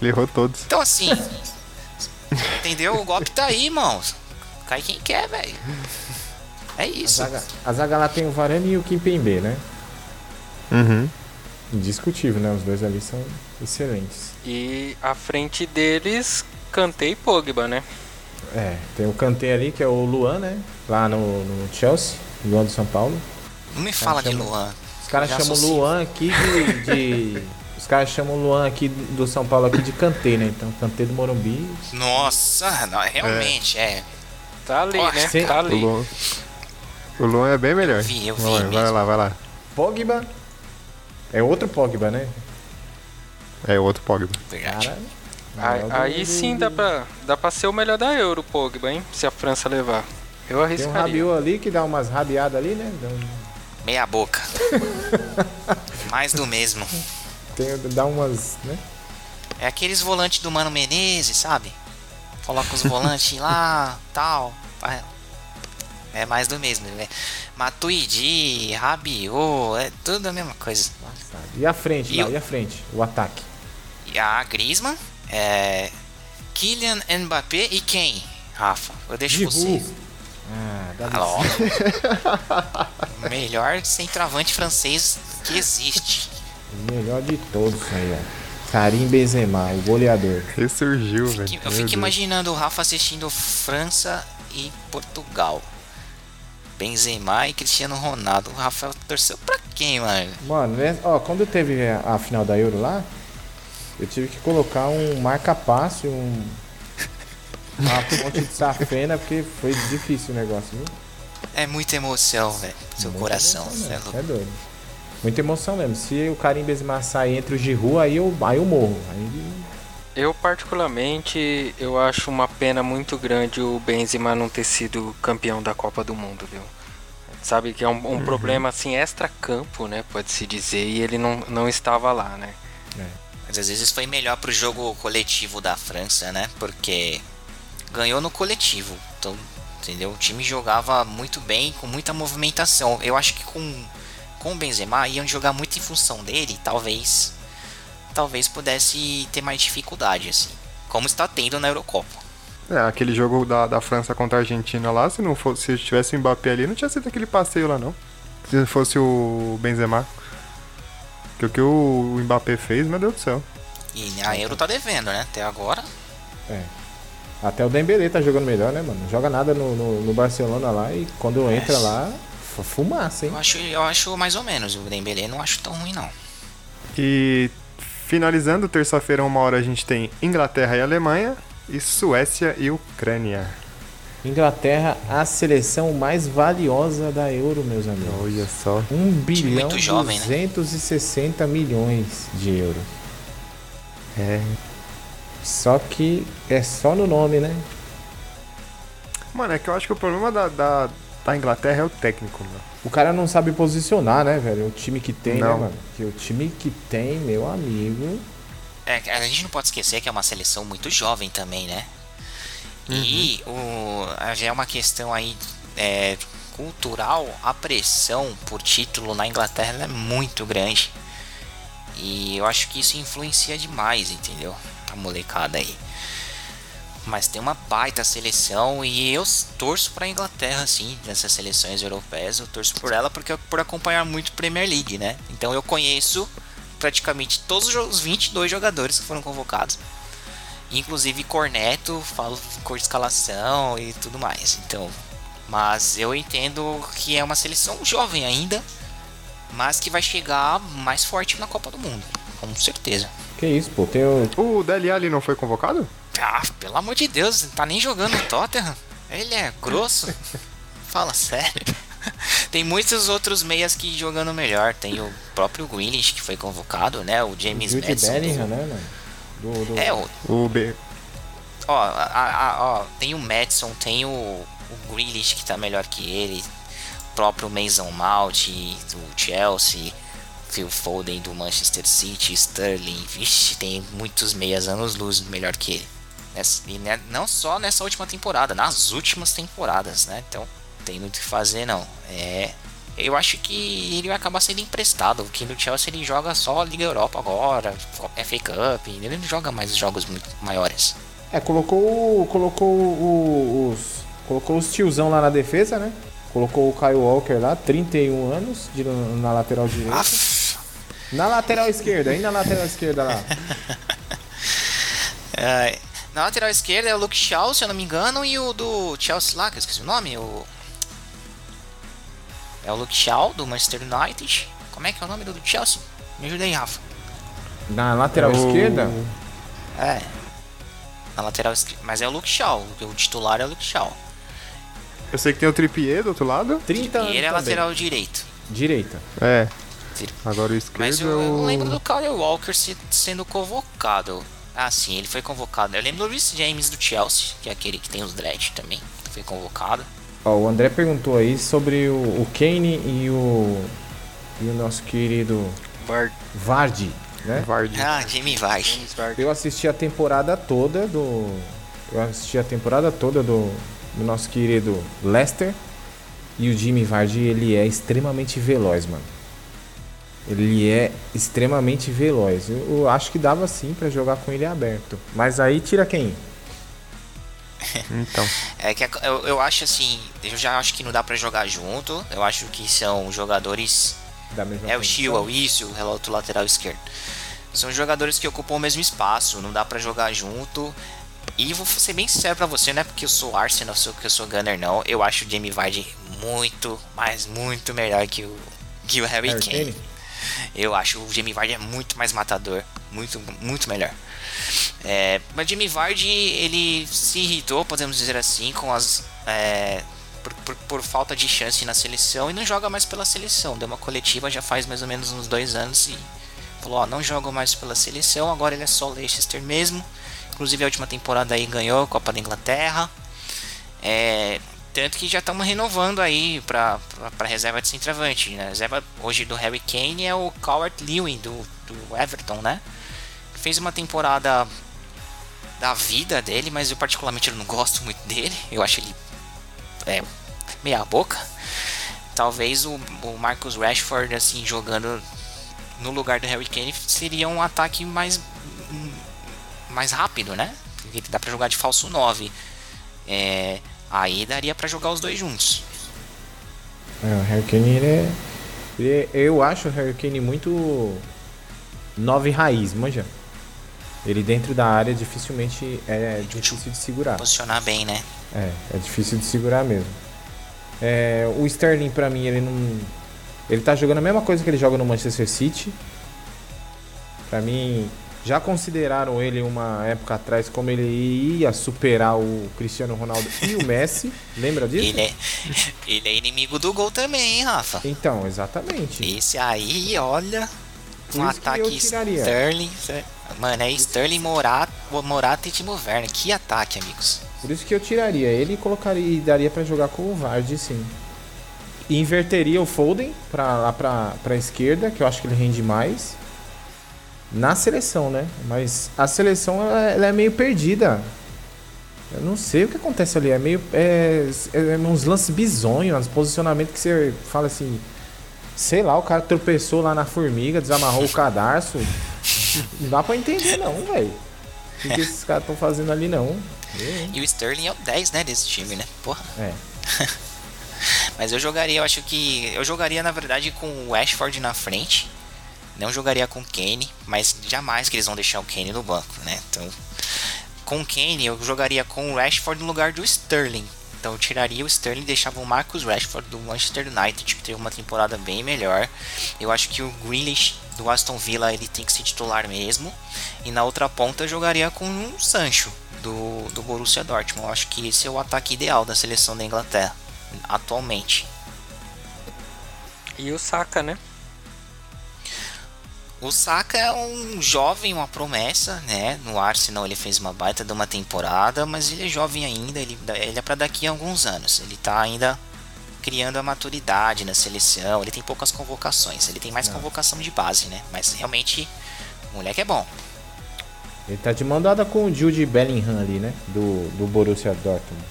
E: Ele errou todos.
G: Então assim. Entendeu? O golpe tá aí, irmão. Cai quem quer, velho. É
H: A
G: isso.
H: zaga, a zaga lá tem o Varane e o Kimpembe, né?
E: Uhum.
H: Indiscutível, né? Os dois ali são excelentes.
F: E à frente deles, Kanté e Pogba, né?
H: É, tem o Kanté ali, que é o Luan, né? Lá no, no Chelsea, Luan do São Paulo.
G: Não me fala de
H: chama-
G: Luan.
H: Os caras chamam o. Luan aqui de, de- Os caras chamam o Luan aqui do São Paulo aqui de Kanté, né? Então, Kanté do Morumbi.
G: Nossa, não, realmente, é.
F: Tá ali,
G: Ó,
F: né?
H: sim.
F: Tá
E: O
F: ali.
E: Luan, o Luan é bem melhor.
G: Eu vi, eu vi
E: vai, vai lá, vai lá.
H: Pogba. É outro Pogba, né?
E: É outro Pogba.
H: Cara.
F: Aí, aí sim dá pra, dá pra ser o melhor da Euro, Pogba, hein? Se a França levar. Eu
H: Tem um
F: arriscaria.
H: Rabiot ali que dá umas rabiadas ali, né? Um-
G: Meia boca. Mais do mesmo.
H: Tem, dá umas. né?
G: É aqueles volantes do Mano Menezes, sabe? Coloca os volantes lá, tal. Vai. É mais do mesmo, né? Matuidi, Rabiot, é tudo a mesma coisa.
H: E a frente,
G: E
H: lá,
G: o-
H: e a frente? O ataque.
G: E a Griezmann, é. Kylian Mbappé e quem? Rafa, eu deixo
H: Giroud.
G: você.
H: Ah, dá.
G: Melhor centroavante francês que existe.
H: O melhor de todos aí, ó. Karim Benzema, o goleador.
E: Ressurgiu, velho.
G: Eu
E: Meu
G: fico
E: Deus.
G: imaginando o Rafa assistindo França e Portugal. Benzema e Cristiano Ronaldo. O Rafa torceu pra quem, mano?
H: Mano, né? ó, quando teve a, a final da Euro lá, eu tive que colocar um marca-passo e um. uma ponte de safena, porque foi difícil o negócio, viu?
G: É muita emoção, velho. Seu
H: Muita
G: coração.
H: emoção
G: é louco.
H: É doido. Muita emoção mesmo. Se o Karim Benzema sair entre o Giroud, aí eu, aí eu morro. Aí
F: Eu particularmente, eu acho uma pena muito grande o Benzema não ter sido campeão da Copa do Mundo, viu? Sabe que é um, um problema assim extra-campo, né, pode-se dizer, e ele não, não estava lá, né?
G: Mas às vezes foi melhor pro jogo coletivo da França, né? Porque ganhou no coletivo. Então, entendeu? O time jogava muito bem, com muita movimentação. Eu acho que com, com o Benzema iam jogar muito em função dele, talvez talvez pudesse ter mais dificuldade, assim. Como está tendo na Eurocopa.
E: É, aquele jogo da, da França contra a Argentina lá, se não fosse, se tivesse o Mbappé ali, não tinha sido aquele passeio lá não. Se fosse o Benzema. Que o que o Mbappé fez, meu Deus do céu.
G: E a Euro tá devendo, né? Até agora.
H: até o Dembélé tá jogando melhor, né, mano? Não joga nada no, no, no Barcelona lá e quando entra lá, fumaça, hein?
G: Eu acho, eu acho mais ou menos. O Dembélé não acho tão ruim, não.
E: E finalizando, terça-feira, uma hora, a gente tem Inglaterra e Alemanha, e Suécia e Ucrânia.
H: Inglaterra, a seleção mais valiosa da Euro, meus amigos.
E: Olha só.
H: 1 bilhão
G: né?
H: 260 milhões de euros.
E: É.
H: Só que é só no nome, né?
E: Mano, é que eu acho que o problema da, da, da Inglaterra é o técnico, mano.
H: O cara não sabe posicionar, né, velho? O time que tem, né,
E: Não.
H: mano? Que o time que tem, meu amigo.
G: É, a gente não pode esquecer que é uma seleção muito jovem também, né? E o, já é uma questão aí é, cultural, a pressão por título na Inglaterra é muito grande. E eu acho que isso influencia demais, entendeu? A molecada aí. Mas tem uma baita seleção e eu torço pra Inglaterra, assim, nessas seleções europeias. Eu torço por ela porque por acompanhar muito Premier League, né? Então eu conheço praticamente todos os 22 jogadores que foram convocados. Inclusive Corneto, falo cor de escalação e tudo mais. Então, mas eu entendo que é uma seleção jovem ainda, mas que vai chegar mais forte na Copa do Mundo, com certeza.
H: Que isso, pô? Tem o.
E: O Dele Alli não foi convocado?
G: Ah, pelo amor de Deus, não tá nem jogando no Tottenham. Ele é grosso. Fala sério. Tem muitos outros meias que jogando melhor. Tem o próprio Grealish que foi convocado, né? O James
H: Jude
G: Madison.
H: Bellingham,
G: do-
H: né? Do, do...
G: É, o,
E: O B.
G: ó, a- a- ó, tem o Madison, tem o, o Grealish que tá melhor que ele. O próprio Mason Mount do Chelsea. Phil Foden do Manchester City, Sterling. Vixe, tem muitos meias anos luz melhor que ele. E né, não só nessa última temporada, nas últimas temporadas, né? Então, tem muito o que fazer, não. É. Eu acho que ele vai acabar sendo emprestado. Que no Chelsea ele joga só Liga Europa agora, FA Cup. Ele não joga mais jogos muito maiores.
H: É, colocou, colocou o- os. Colocou os tiozão lá na defesa, né? Colocou o Kyle Walker lá, 31 anos, de, na lateral direita.
G: Aff,
H: Na lateral esquerda, e na lateral esquerda lá?
G: é, na lateral esquerda é o Luke Shaw, se eu não me engano, e o do Chelsea lá, que eu esqueci o nome. O... É o Luke Shaw do Manchester United. Como é que é o nome do do Chelsea? Me ajuda aí, Rafa.
H: Na lateral
E: o-
H: esquerda?
G: É. Na lateral esquerda. Mas é o Luke Shaw. O titular é o Luke Shaw.
E: Eu sei que tem o Trippier do outro lado.
H: 30 anos.
G: E ele é
H: também.
G: lateral direito.
H: Direita.
E: É.
G: Tri-
E: Agora o esquerdo
G: Mas eu,
E: é
G: eu
E: o...
G: não lembro do Kyle Walker se- sendo convocado. Ah, sim, ele foi convocado. Eu lembro do Rhys James do Chelsea, que é aquele que tem os dread também. Foi convocado.
H: Ó, o André perguntou aí sobre o, o Kane e o. E o nosso querido
F: Bard,
H: Vardy, né?
E: Vardy.
G: Ah.
F: James Bard.
H: Eu assisti a temporada toda do. Eu assisti a temporada toda do, do nosso querido Leicester. E o Jimmy Vardy, ele é extremamente veloz, mano. Ele é extremamente veloz. Eu, eu acho que dava sim pra jogar com ele aberto. Mas aí tira quem?
E: Então.
G: É que eu, eu acho assim, eu já acho que não dá pra jogar junto. Eu acho que são jogadores.
H: Da mesma
G: É o? Chilwell, isso, o outro lateral esquerdo. São jogadores que ocupam o mesmo espaço, não dá pra jogar junto. E vou ser bem sincero pra você, não é porque eu sou Arsenal, sou que eu sou Gunner, não. Eu acho o Jamie Vardy muito, mas muito melhor que o, que o Harry
H: Harry
G: Kane.
H: Kane?
G: Eu acho o Jamie Vardy é muito mais matador. muito, muito melhor. É, mas Jimmy Vardy, ele se irritou, podemos dizer assim, com as. É, por, por, por, falta de chance na seleção e não joga mais pela seleção. Deu uma coletiva já faz mais ou menos uns dois anos e falou: Ó, não jogo mais pela seleção, agora ele é só Leicester mesmo. Inclusive a última temporada aí ganhou a Copa da Inglaterra. É, tanto que já estamos renovando aí para reserva de centroavante. Né? A reserva hoje do Harry Kane é o Coward Lewin do, do Everton, né? Fez uma temporada da vida dele, mas eu particularmente não gosto muito dele. Eu acho ele é, meia boca. Talvez o, o Marcus Rashford assim jogando no lugar do Harry Kane seria um ataque mais mais rápido, né? Porque dá para jogar de falso 9. É, aí daria para jogar os dois juntos.
H: É, o Harry Kane ele é, ele é, eu acho o Harry Kane muito 9 raiz, manja. Ele dentro da área dificilmente é difícil de segurar.
G: Posicionar bem, né?
H: É, é difícil de segurar mesmo. É, o Sterling para mim ele não ele tá jogando a mesma coisa que ele joga no Manchester City. Para mim, já consideraram ele uma época atrás como ele ia superar o Cristiano Ronaldo e o Messi. Lembra disso?
G: Ele é, ele é inimigo do gol também, hein, Rafa?
H: Então, exatamente.
G: Esse aí, olha, um ataque Sterling. Mano, é Sterling, Morata, Morata e Timo Werner. Que ataque, amigos.
H: Por isso que eu tiraria ele e colocaria e daria para jogar com o Vardy, sim. E inverteria o Foden para lá para para esquerda, que eu acho que ele rende mais. Na seleção, né? Mas a seleção ela, ela é meio perdida. Eu não sei o que acontece ali. É meio. É, é uns lances bizonhos, uns posicionamentos que você fala assim. Sei lá, o cara tropeçou lá na formiga, desamarrou o cadarço. Não dá pra entender, não, velho. O que, que esses caras estão fazendo ali, não.
G: E o Sterling é o 10, né, desse time, né? Porra.
H: É.
G: Mas eu jogaria, eu acho que. Eu jogaria, na verdade, com o Ashford na frente. Não jogaria com o Kane, mas jamais que eles vão deixar o Kane no banco, né? Então, com o Kane, eu jogaria com o Rashford no lugar do Sterling. Então eu tiraria o Sterling e deixava o Marcus Rashford do Manchester United, que teve uma temporada bem melhor. Eu acho que o Grealish do Aston Villa ele tem que ser titular mesmo. E na outra ponta eu jogaria com o Sancho do, do Borussia Dortmund. Eu acho que esse é o ataque ideal da seleção da Inglaterra atualmente.
F: E o Saka, né?
G: O Saka é um jovem, uma promessa, né? No Arsenal ele fez uma baita de uma temporada, mas ele é jovem ainda, ele, ele é para daqui a alguns anos. Ele tá ainda criando a maturidade na seleção, ele tem poucas convocações, ele tem mais Não. convocação de base, né? Mas realmente o moleque é bom.
H: Ele tá de mandada com o Jude Bellingham ali, né? Do, do Borussia Dortmund.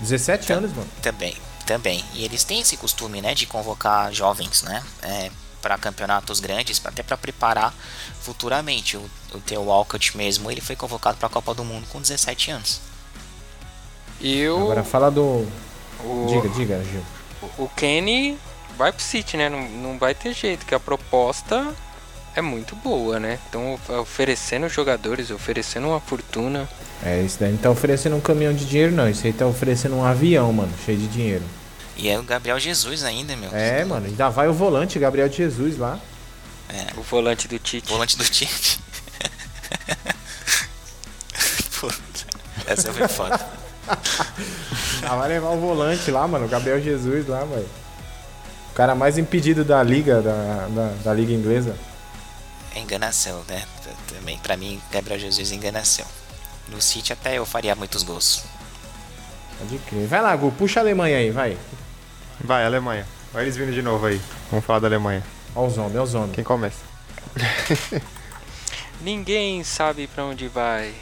H: 17 Tam, anos, mano.
G: Também, também. E eles têm esse costume, né? De convocar jovens, né? É, para campeonatos grandes, até para preparar futuramente. O, o Theo Walcott mesmo, ele foi convocado para a Copa do Mundo com 17 anos.
F: E o...
H: Agora fala do. O... Diga, diga, Gil.
F: O Kenny vai pro City, né? Não, não vai ter jeito, que a proposta é muito boa, né? Então oferecendo jogadores, oferecendo uma fortuna.
H: É, isso daí não tá oferecendo um caminhão de dinheiro, não. Isso aí tá oferecendo um avião, mano, cheio de dinheiro.
G: E é o Gabriel Jesus ainda, meu.
H: É, mano, ainda vai o volante, Gabriel Jesus lá.
F: É. O volante do Tite.
G: Volante do Tite. essa foi foda.
H: ah, vai levar o volante lá, mano, o Gabriel Jesus lá, mano. O cara mais impedido da liga, da, da, da liga inglesa.
G: É enganação, né? Também, pra mim, Gabriel Jesus é enganação. No City até eu faria muitos gols.
H: Pode crer. Vai lá, Gu, puxa a Alemanha aí, vai.
E: Vai, Alemanha. Olha eles vindo de novo aí. Vamos falar da Alemanha.
H: Olha os homens, olha os homens.
E: Quem começa?
F: Ninguém sabe para onde vai.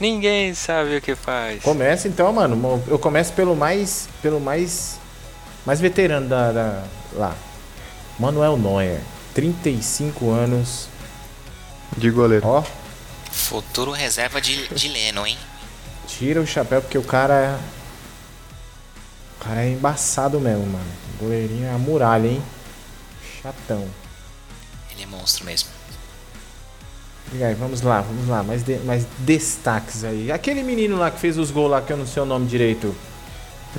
F: Ninguém sabe o que faz.
H: Começa então, mano. Eu começo pelo mais. pelo mais. mais veterano da, da lá. Manuel Neuer. 35 anos.
E: De goleiro.
H: Ó.
G: Futuro reserva de, de Leno, hein?
H: Tira o chapéu porque o cara. O cara é embaçado mesmo, mano. O goleirinho é a muralha, hein? Chatão.
G: Ele é monstro mesmo.
H: E aí, vamos lá, vamos lá. Mais, de, mais destaques aí. Aquele menino lá que fez os gols lá, que eu não sei o nome direito.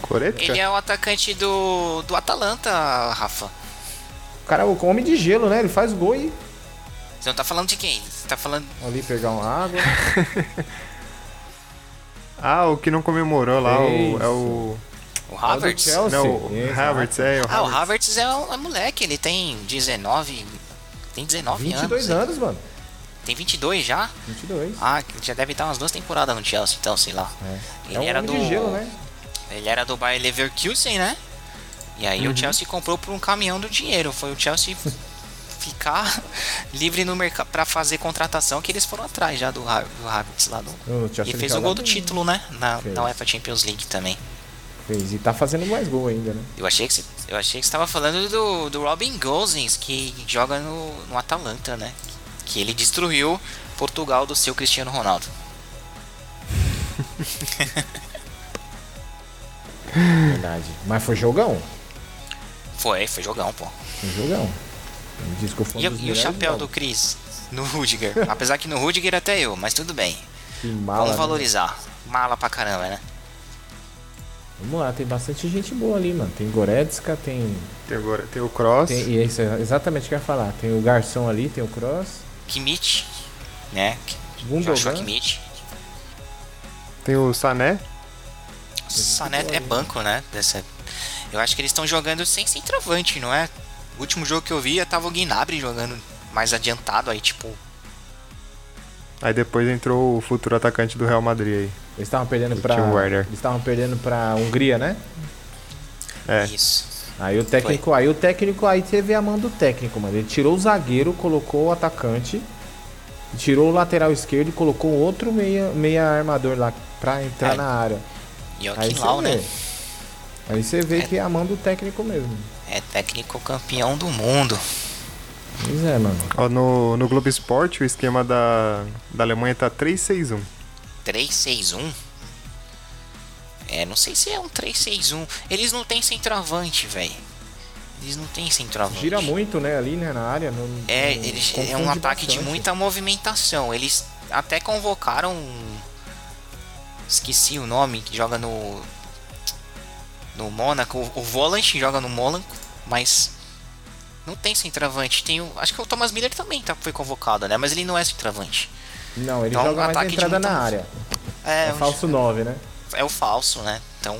E: Coretka?
G: Ele é o atacante do, do Atalanta, Rafa.
H: O cara é o homem de gelo, né? Ele faz gol e.
G: Você não tá falando de quem? Você tá falando.
H: Ali pegar uma água.
E: Ah, o que não comemorou lá, o, é o.
G: O Havertz?
H: Chelsea.
E: Não, o. Havertz, é. O
G: Ah, o
E: Havertz.
G: Havertz é um é moleque, ele tem 19. Tem 19
H: 22
G: anos.
H: anos, mano.
G: Tem 22 já?
H: 22.
G: Ah, já deve estar umas duas temporadas no Chelsea, então, sei lá.
H: É.
G: Ele
H: é um
G: era
H: homem
G: do.
H: de gelo, né?
G: Ele era do Bayer Leverkusen, né? E aí
H: Uhum.
G: o Chelsea comprou por um caminhão do dinheiro. Foi o Chelsea ficar livre no mercado pra fazer contratação que eles foram atrás já do, do Havertz lá do. E fez o gol do título, né? Na,
H: Fez.
G: na UEFA Champions League também.
H: Fez. E tá fazendo mais gol ainda, né?
G: Eu achei que você, eu achei que você tava falando do, do Robin Gosens, que joga no, no Atalanta, né? Que ele destruiu Portugal do seu Cristiano Ronaldo.
H: Verdade. Mas foi jogão.
G: Foi, foi jogão, pô.
H: Foi jogão. Um
G: E, e o chapéu do. Chris no Rudiger? Apesar que no Rudiger até eu, mas tudo bem.
H: Que mala,
G: Vamos
H: né?
G: valorizar. Mala pra caramba, né?
H: Vamos lá, tem bastante gente boa ali, mano. Tem Goretzka, tem.
E: Tem, agora, tem o Cross.
H: tem e é isso é exatamente o que eu ia falar. Tem o Garçom ali, tem o Cross.
G: Kimmich, né?
H: Gundogan.
G: Kimmich.
E: Tem o Sané.
G: Sané é banco, né? Dessa... Eu acho que eles estão jogando sem centroavante, não é? O último jogo que eu vi, tava o Gnabry jogando mais adiantado aí, tipo...
E: Aí depois entrou o futuro atacante do Real Madrid aí.
H: Eles estavam perdendo
E: Werner.
H: Eles estavam perdendo pra Hungria, né?
E: É.
G: Isso.
H: Aí o técnico, aí o técnico aí teve a mão do técnico, mano. Ele tirou o zagueiro, colocou o atacante, tirou o lateral esquerdo e colocou outro meia, meia armador lá pra entrar
G: É.
H: na área. Aí
G: Joaquim
H: você
G: Lau,
H: vê.
G: né?
H: Aí você vê
G: É.
H: que é a mão do técnico mesmo.
G: É técnico campeão do mundo.
H: Pois é, mano.
E: Ó, no, no Globo Esporte, o esquema da, da Alemanha tá 3-6-1.
G: 3-6-1? É, não sei se é um 3-6-1. Eles não têm centroavante, velho. Eles não têm centroavante.
H: Gira muito, né, ali, né, na área. não-
G: É,
H: não-
G: eles, é um ataque de
H: bastante.
G: muita movimentação. Eles até convocaram. Esqueci o nome, que joga no. No Mônaco. O, o Volant joga no Mônaco, mas. Não tem centroavante. Tem o, acho que o Thomas Miller também tá, foi convocado, né? Mas ele não é centroavante.
H: Não, ele
G: Então,
H: joga mais
G: ataque
H: entrada na área.
G: É,
H: É
G: um-
H: falso 9, né?
G: é o falso, né? Então.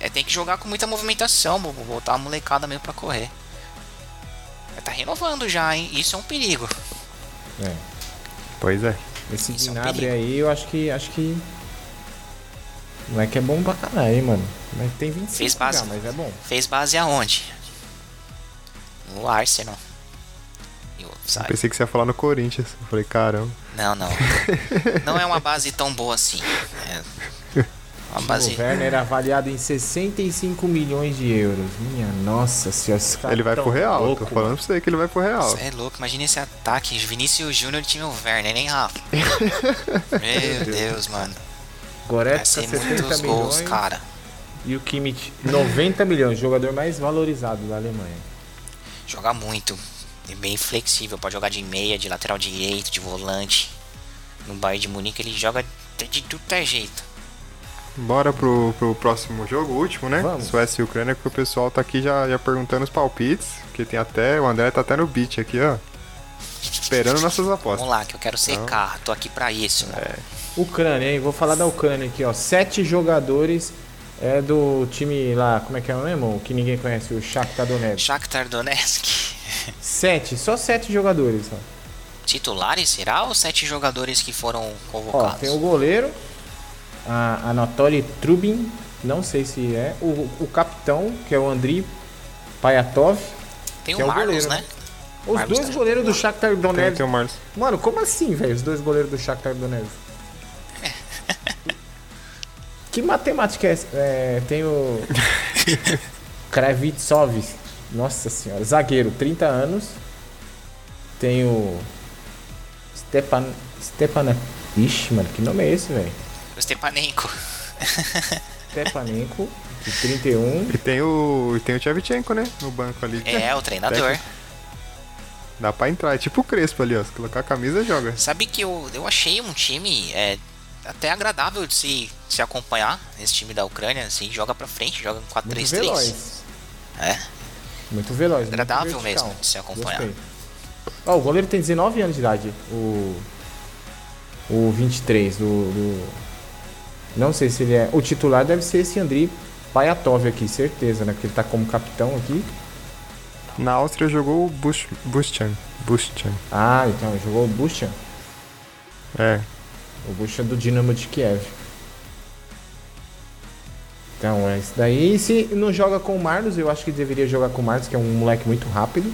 G: É, tem que jogar com muita movimentação, bo- botar a molecada mesmo pra correr. Mas Tá renovando já, hein? Isso é um perigo.
H: É.
E: Pois é.
H: Esse
G: Isso é um
H: Gnabry aí, eu acho que. Acho que. Não é que é bom pra caralho, hein, mano. Mas tem 25
G: Fez base.
H: já, mas é bom.
G: Fez base aonde? No Arsenal. E o- sabe?
E: Pensei que você ia falar no Corinthians. Eu falei, caramba.
G: Não, não. Não é uma base tão boa assim. É uma base.
H: O Werner era avaliado em 65 milhões de euros. Minha nossa senhora, esse cara
E: ele vai
H: tão
E: pro Real.
H: louco,
E: Tô falando pra você que ele vai pro Real.
G: Você é louco, imagina esse ataque. Vinícius Júnior tinha o Werner, nem Rafa. Meu Deus, mano. Vai
H: Goretzka,
G: ser
H: 70
G: muitos
H: milhões.
G: gols, cara.
H: E o Kimmich, 90 milhões. Jogador mais valorizado da Alemanha.
G: Joga muito. É bem flexível. Pode jogar de meia, de lateral direito, de volante. No Bayern de Munique ele joga de de tudo é jeito.
E: Bora pro, pro próximo jogo, o último, né?
H: Vamos.
E: Suécia e Ucrânia, que o pessoal tá aqui já, já perguntando os palpites. Que tem até. O André tá até no beat aqui, ó. Esperando nossas apostas.
G: Vamos lá, que eu quero secar. Tô aqui pra isso.
H: É. Ucrânia, hein? Vou falar da Ucrânia aqui, ó. Sete jogadores é do time lá, como é que é o mesmo? Que ninguém conhece, o Shakhtar Donetsk.
G: Shakhtar Donetsk.
H: Sete, só sete jogadores, ó.
G: Titulares, será? Ou sete jogadores que foram
H: Ó,
G: convocados?
H: tem o goleiro, a Anatoly Trubin, não sei se é. O, o capitão, que é o Andriy Payatov.
G: Tem
H: que
G: o
H: é o
G: Marlos,
H: goleiro,
G: né?
H: Os
G: Marlos
H: dois
G: tá
H: goleiros do Shakhtar
E: Tem,
H: Donetsk.
E: tem o Marlos.
H: Mano, como assim, velho? Os dois goleiros do Shakhtar Donetsk. Que matemática é essa? É, tem o Kravitsov. Nossa senhora, zagueiro, 30 anos. Tem o Stepan Stepan Ixi, mano, que nome é esse, velho?
G: O Stepanenko.
H: Stepanenko, de 31.
E: E tem o. E tem o Tchevchenko, né? No banco ali.
G: É, o treinador.
E: Técnico. Dá pra entrar. É tipo o Crespo ali, ó. Se colocar a camisa, joga.
G: Sabe que eu, eu achei um time é, até agradável de se, se acompanhar. Esse time da Ucrânia, assim, joga pra frente, joga com
H: Muito
G: 4-3-3.
H: veloz.
G: É,
H: Muito veloz. muito
G: Agradável
H: vertical.
G: mesmo de se acompanhar.
H: Ó, o goleiro tem 19 anos de idade. O. O 23 do, do. Não sei se ele é. O titular deve ser esse Andri Paiatov aqui, certeza, né? Porque ele tá como capitão aqui.
E: Na Áustria jogou o Bush, Buschan. Buschan.
H: Ah, então, ele jogou o Bushan.
E: É.
H: O Bushan do Dinamo de Kiev. Então, é isso daí. E se não joga com o Marlos, eu acho que deveria jogar com o Marlos, que é um moleque muito rápido.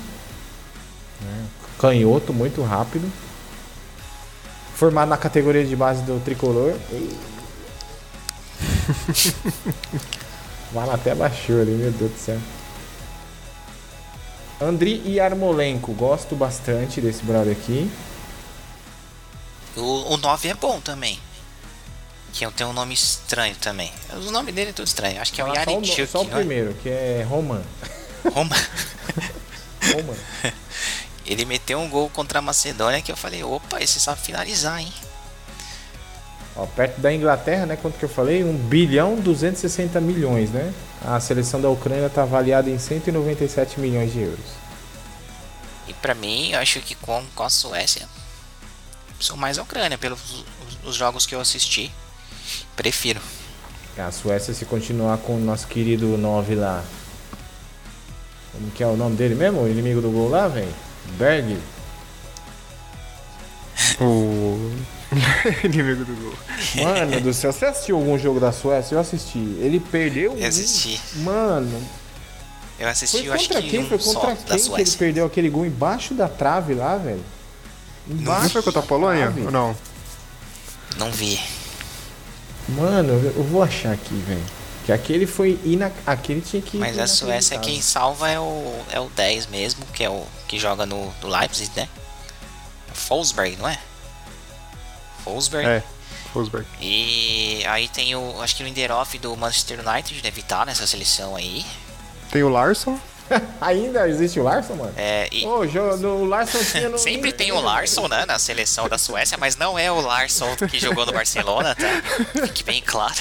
H: né? Canhoto, muito rápido. Formado na categoria de base do tricolor. E... Vai até baixou ali, meu Deus do céu. Andri e Armolenko, gosto bastante desse brother aqui.
G: O, o 9 é bom também. Que tem um nome estranho também. O nome dele é tudo estranho. Acho que é o
H: Fala só, o, só o
G: é?
H: primeiro, que é Roman.
G: Roma.
H: Roman.
G: Ele meteu um gol contra a Macedônia que eu falei, opa, esse sabe finalizar, hein?
H: Ó, perto da Inglaterra, né? Quanto que eu falei? 1 bilhão 260 milhões, né? A seleção da Ucrânia está avaliada em 197 milhões de euros.
G: E pra mim, eu acho que com, com a Suécia, sou mais a Ucrânia, pelos os- os jogos que eu assisti. Prefiro.
H: A Suécia, se continuar com o nosso querido 9 lá. Como que é o nome dele mesmo? O inimigo do gol lá, velho? Berg.
E: O. Inimigo do gol.
H: Mano do céu, você assistiu algum jogo da Suécia? Eu assisti. Ele perdeu.
G: Eu assisti.
H: um- Mano,
G: Eu assisti,
H: foi
G: eu acho
H: contra
G: que
H: quem?
G: um
H: Foi
G: só
H: contra
G: da
H: quem que ele perdeu aquele gol embaixo da trave lá, velho?
E: Não foi contra a Polônia? Ou não?
G: Não vi.
H: Mano, eu vou achar aqui, velho. Que aquele foi ina... aquele tinha que
G: Mas a Suécia quem salva é o, é o 10 mesmo, que é o que joga no, no Leipzig, né? Forsberg, não é? Forsberg.
E: É. Forsberg.
G: E aí tem o. Acho que o Lindelof do Manchester United deve estar nessa seleção aí.
E: Tem o Larson.
H: Ainda existe o Larson, mano?
G: É, e
H: no, o Larson tinha no.
G: sempre tem o Larsson, né, na seleção da Suécia, mas não é o Larsson que jogou no Barcelona, tá? Fique bem claro.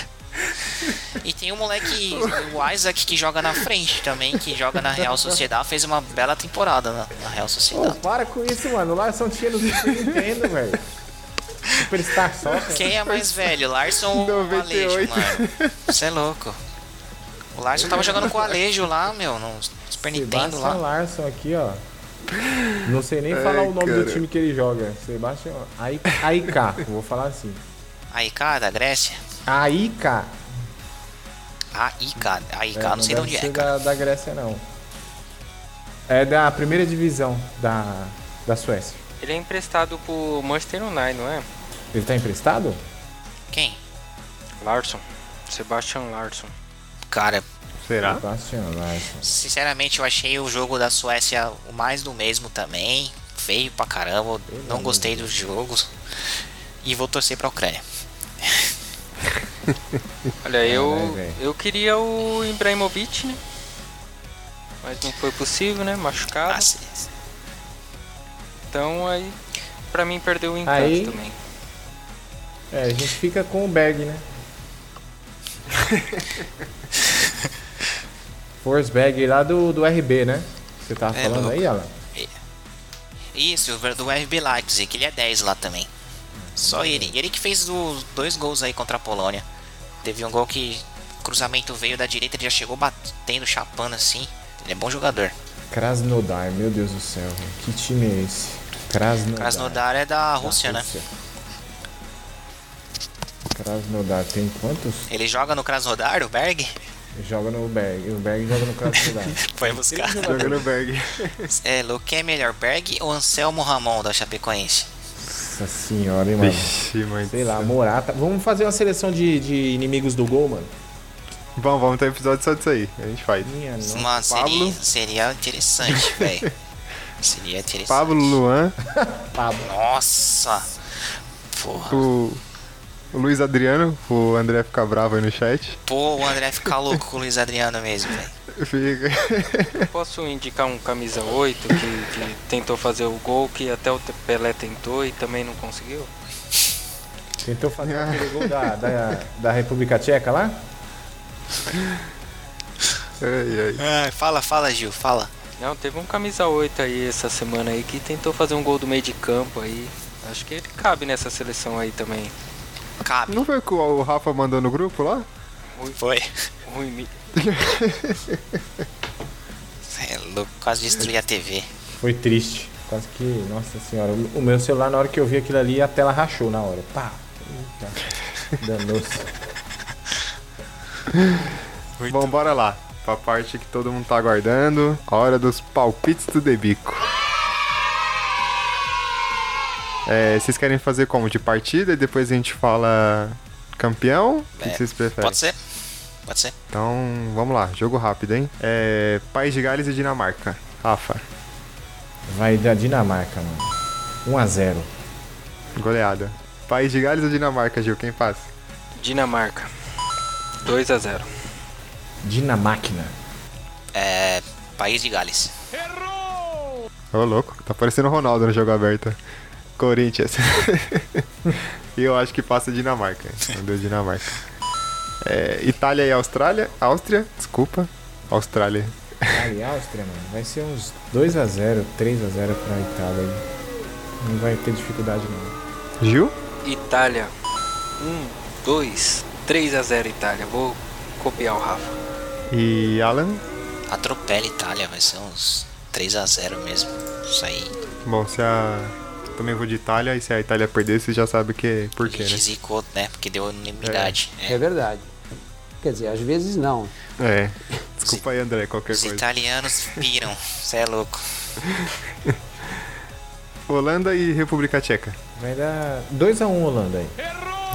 G: E tem o moleque, o Isaac, que joga na frente também, que joga na Real Sociedade, fez uma bela temporada na, na Real Sociedade.
H: para com isso, mano. O Larson tinha no Nintendo, velho. Superstar Soccer.
G: Quem é mais velho, Larson ou o
E: 98?
G: Alejo, mano? Você é louco. O Larson tava jogando com o Alejo lá, meu, no Super Nintendo
H: Sebastian
G: lá.
H: Larson aqui, ó. Não sei nem
E: Ai,
H: falar o nome do
E: cara.
H: time que ele joga. Sebastian Ai- AIK, vou falar assim.
G: AIK da Grécia.
H: AIK.
G: AIK, AIK,
H: É,
G: não sei de onde é,
H: da, da Grécia, não. É da primeira divisão da, da Suécia.
F: Ele é emprestado pro Manchester United, não é?
H: Ele tá emprestado?
G: Quem?
F: Larson. Sebastian Larson.
G: Cara,
E: Será?
G: Sinceramente eu achei o jogo da Suécia o mais do mesmo também. Feio pra caramba, não gostei dos jogos. E vou torcer pra Ucrânia.
F: Olha, eu, eu queria o Ibrahimovic, né? Mas não foi possível, né? Machucado.
G: Ah,
F: Então aí, pra mim, perdeu o encanto
H: Aí-
F: também.
H: É, a gente fica com o Berg, né? Forsberg lá do, do RB, né? Você tava
G: É
H: falando
G: louco.
H: aí, Alan?
G: Isso, do RB Leipzig, que ele é 10 lá também. Só ele. E ele que fez os dois gols aí contra a Polônia. Teve um gol que cruzamento veio da direita, ele já chegou batendo, chapando assim. Ele é bom jogador.
H: Krasnodar, meu Deus do céu, que time é esse? Krasnodar.
G: Krasnodar é da
H: Da
G: Rússia, né?
H: Krasnodar tem quantos?
G: Ele joga no Krasnodar, o Berg?
H: Joga no Berg. O Berg joga no Krasnodar.
G: Foi buscar.
E: Jogando Berg.
G: É, Lu, quem é melhor, Berg ou Anselmo Ramon da Chapecoense?
H: Nossa senhora, hein, mano.
E: Vixe, mãe.
H: Sei lá. Morata. Vamos fazer uma seleção de, de inimigos do gol, mano?
E: Vamos, vamos ter episódio só disso aí. A gente faz.
H: Minha nossa.
G: Mano, seria,
E: Pablo.
G: seria interessante, velho. Seria interessante.
E: Pablo Luan,
H: Pablo.
G: Nossa! Porra.
E: o, o Luiz Adriano, o André fica bravo aí no chat.
G: Pô, o André fica louco com o Luiz Adriano mesmo, velho.
E: Fica.
F: Posso indicar um camisa 8 que, que tentou fazer o gol, que até o Pelé tentou e também não conseguiu?
H: Tentou fazer aquele gol da, da, da República Tcheca lá?
E: Ai, ai.
G: Ah, fala, fala, Gil, fala.
F: Não, teve um camisa 8 aí essa semana aí que tentou fazer um gol do meio de campo aí. Acho que ele cabe nessa seleção aí também.
G: Cabe.
E: Não foi o que o Rafa mandou no grupo lá?
G: Foi.
F: Ruim.
G: É louco, quase destruí a TV.
H: Foi triste. Quase que, nossa senhora. O o meu celular, na hora que eu vi aquilo ali, a tela rachou na hora. Pá. Eita. Danou-se.
E: Bom, bora lá. Pra parte que todo mundo tá aguardando. A hora dos palpites do Debico. É, vocês querem fazer como? De partida e depois a gente fala campeão? O que,
G: É,
E: que vocês preferem?
G: Pode ser? Pode ser.
E: Então, vamos lá. Jogo rápido, hein? É, País de Gales e Dinamarca. Rafa,
H: Vai da Dinamarca, mano. 1x0.
E: goleada. País de Gales ou Dinamarca, Gil? Quem passa?
F: Dinamarca. 2 a 0
H: Dinamáquina.
G: É. País de Gales.
E: Ô, louco. Tá parecendo o Ronaldo no jogo aberto. Corinthians. e eu acho que passa Dinamarca. Deu Dinamarca. É, Itália e Austrália. Áustria, desculpa. Austrália.
H: Itália e Áustria, mano. Vai ser uns 2x0, 3x0 pra Itália. aí. Não vai ter dificuldade, não.
E: Gil?
F: Itália. 1, 2, 3 a 0 Itália. Vou copiar o Rafa.
E: E Alan?
G: Atropela Itália, vai ser uns 3x0 mesmo. Isso aí.
E: Bom, se a. Também vou de Itália, e se a Itália perder, você já sabe que por
G: A
E: quê, né?
G: zicou, né? Porque deu unanimidade.
I: É verdade. Quer dizer, às vezes não.
E: É. Desculpa aí, André, qualquer
G: Os
E: coisa.
G: italianos piram. Você é louco.
E: Holanda e República Tcheca.
H: Vai dar 2x1 Holanda aí.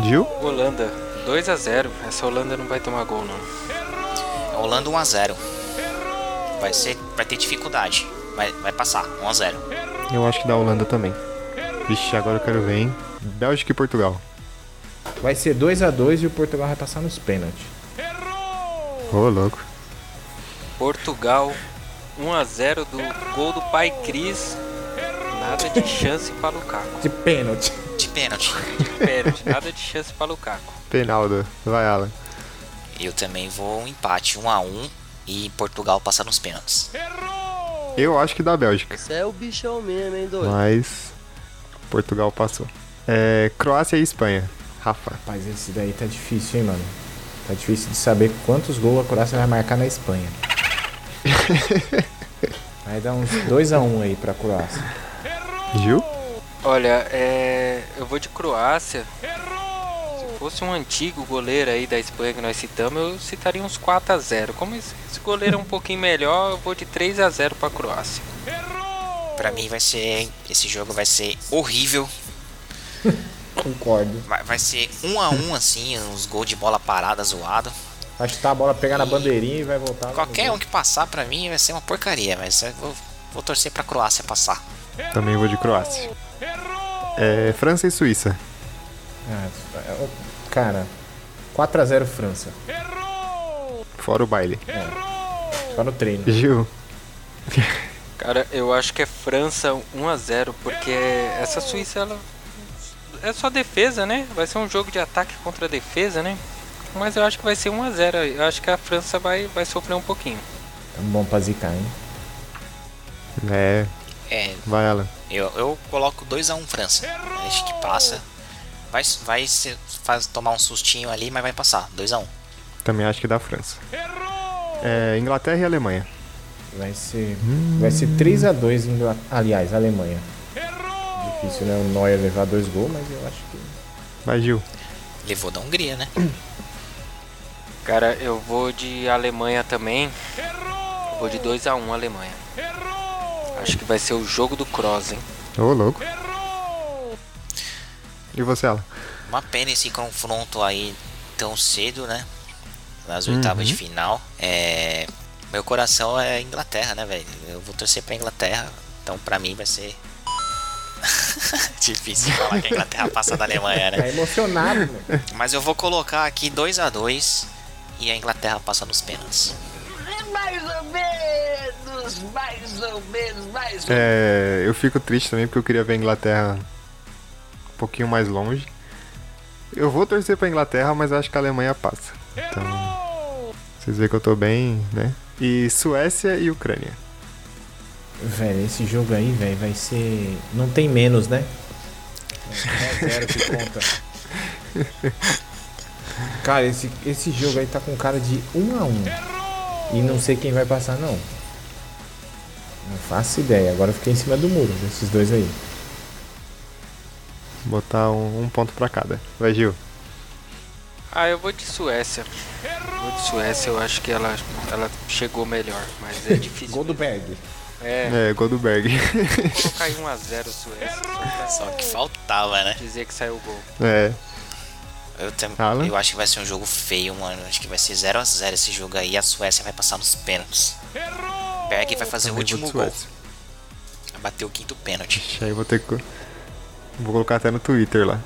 E: Gil?
F: Holanda. 2 a 0 Essa Holanda não vai tomar gol, não.
G: A Holanda 1x0. Vai ser. Vai ter dificuldade. Vai, vai passar. 1x0.
E: Eu acho que da Holanda também. Vixe, agora eu quero ver, hein? Bélgica e Portugal.
H: Vai ser 2x2 e o Portugal vai passar nos pênaltis.
E: Ô, louco.
F: Portugal. 1 a 0 do gol do pai Cris. Nada de chance para Lukaku.
H: De pênalti.
G: De pênalti.
F: Pênalti, nada de chance para Lukaku.
E: Penaldo. Vai, Alan.
G: Eu também vou um empate. 1x1. E Portugal passa nos pênaltis.
E: Eu acho que da Bélgica.
I: Você é o bichão mesmo, hein, doido?
E: Mas. Portugal passou. É, Croácia e Espanha. Rafa.
H: Rapaz, esse daí tá difícil, hein, mano. Tá difícil de saber quantos gols a Croácia vai marcar na Espanha. Vai dar uns 2x1 aí pra Croácia.
E: Gil?
F: Olha, é. Eu vou de Croácia. Se fosse um antigo goleiro aí da Espanha que nós citamos, eu citaria uns 4 a 0 Como esse, goleiro é um pouquinho melhor, eu vou de 3 a 0 pra Croácia.
G: Pra mim vai ser. Esse jogo vai ser horrível.
H: Concordo.
G: Vai, vai ser 1x1 assim. Uns gols de bola parada zoado.
H: Vai chutar a bola, pegar na bandeirinha e vai voltar.
G: Qualquer um que passar pra mim vai ser uma porcaria. Mas eu vou, vou torcer pra Croácia passar.
E: Também vou de Croácia. É, França e Suíça.
H: Ah, é, cara, 4x0 França.
E: Fora o baile.
H: Só no treino.
E: Gil.
F: Cara, eu acho que é França 1 a 0 porque essa Suíça ela é só defesa, né? Vai ser um jogo de ataque contra defesa, né? Mas eu acho que vai ser 1 a 0 Eu acho que a França vai, vai sofrer um pouquinho.
H: É bom pra zicar, hein?
E: É.
G: É,
E: Vai, Alan.
G: eu, eu coloco 2x1 França. Acho que passa. Vai, vai ser, faz, tomar um sustinho ali, mas vai passar. 2x1.
E: Também acho que da França. É, Inglaterra e Alemanha.
H: Vai ser. Vai ser 3x2 Ingla... Aliás, Alemanha. Difícil, né? O Neuer levar dois gols, mas eu acho que.
E: Vai, Gil.
G: Levou da Hungria, né?
F: Cara, eu vou de Alemanha também. Eu vou de 2 a 1 Alemanha. Acho que vai ser o jogo do Cross, hein?
E: Ô, louco. E você, Alan?
G: Uma pena esse confronto aí tão cedo, né? Nas oitavas de final. É. Meu coração é Inglaterra, né, velho? Eu vou torcer pra Inglaterra. Então pra mim vai ser. Difícil falar que a Inglaterra passa da Alemanha,
H: Tá
G: né?
H: emocionado, meu.
G: Mas eu vou colocar aqui 2 a 2 e a Inglaterra passa nos pênaltis.
I: Mais ou menos, mais ou menos, mais ou
E: É, eu fico triste também porque eu queria ver a Inglaterra um pouquinho mais longe. Eu vou torcer pra Inglaterra, mas acho que a Alemanha passa. Então, vocês veem que eu tô bem, né? E Suécia e Ucrânia.
H: Velho, esse jogo aí, velho, vai ser. Não tem menos, né? É zero que conta. Cara, esse, esse jogo aí tá com cara de 1 a 1 E não sei quem vai passar, não. Não faço ideia. Agora eu fiquei em cima do muro desses dois aí.
E: Botar um, um ponto pra cada. Vai, Gil.
F: Ah, eu vou de Suécia. Vou de Suécia, eu acho que ela, ela chegou melhor, mas é difícil.
H: Gol do Berg.
F: É,
E: É, gol do Berg.
F: vou colocar aí 1x0 Suécia.
G: Só que faltava, né?
F: Dizer que saiu o gol.
E: é.
G: Eu,
E: Alan?
G: eu acho que vai ser um jogo feio, mano. Acho que vai ser 0x0 esse jogo aí. A Suécia vai passar nos pênaltis. Berg vai fazer o
E: Também vou
G: último gol. Vai bater o quinto pênalti.
E: Aí eu vou ter que. Vou colocar até no Twitter lá.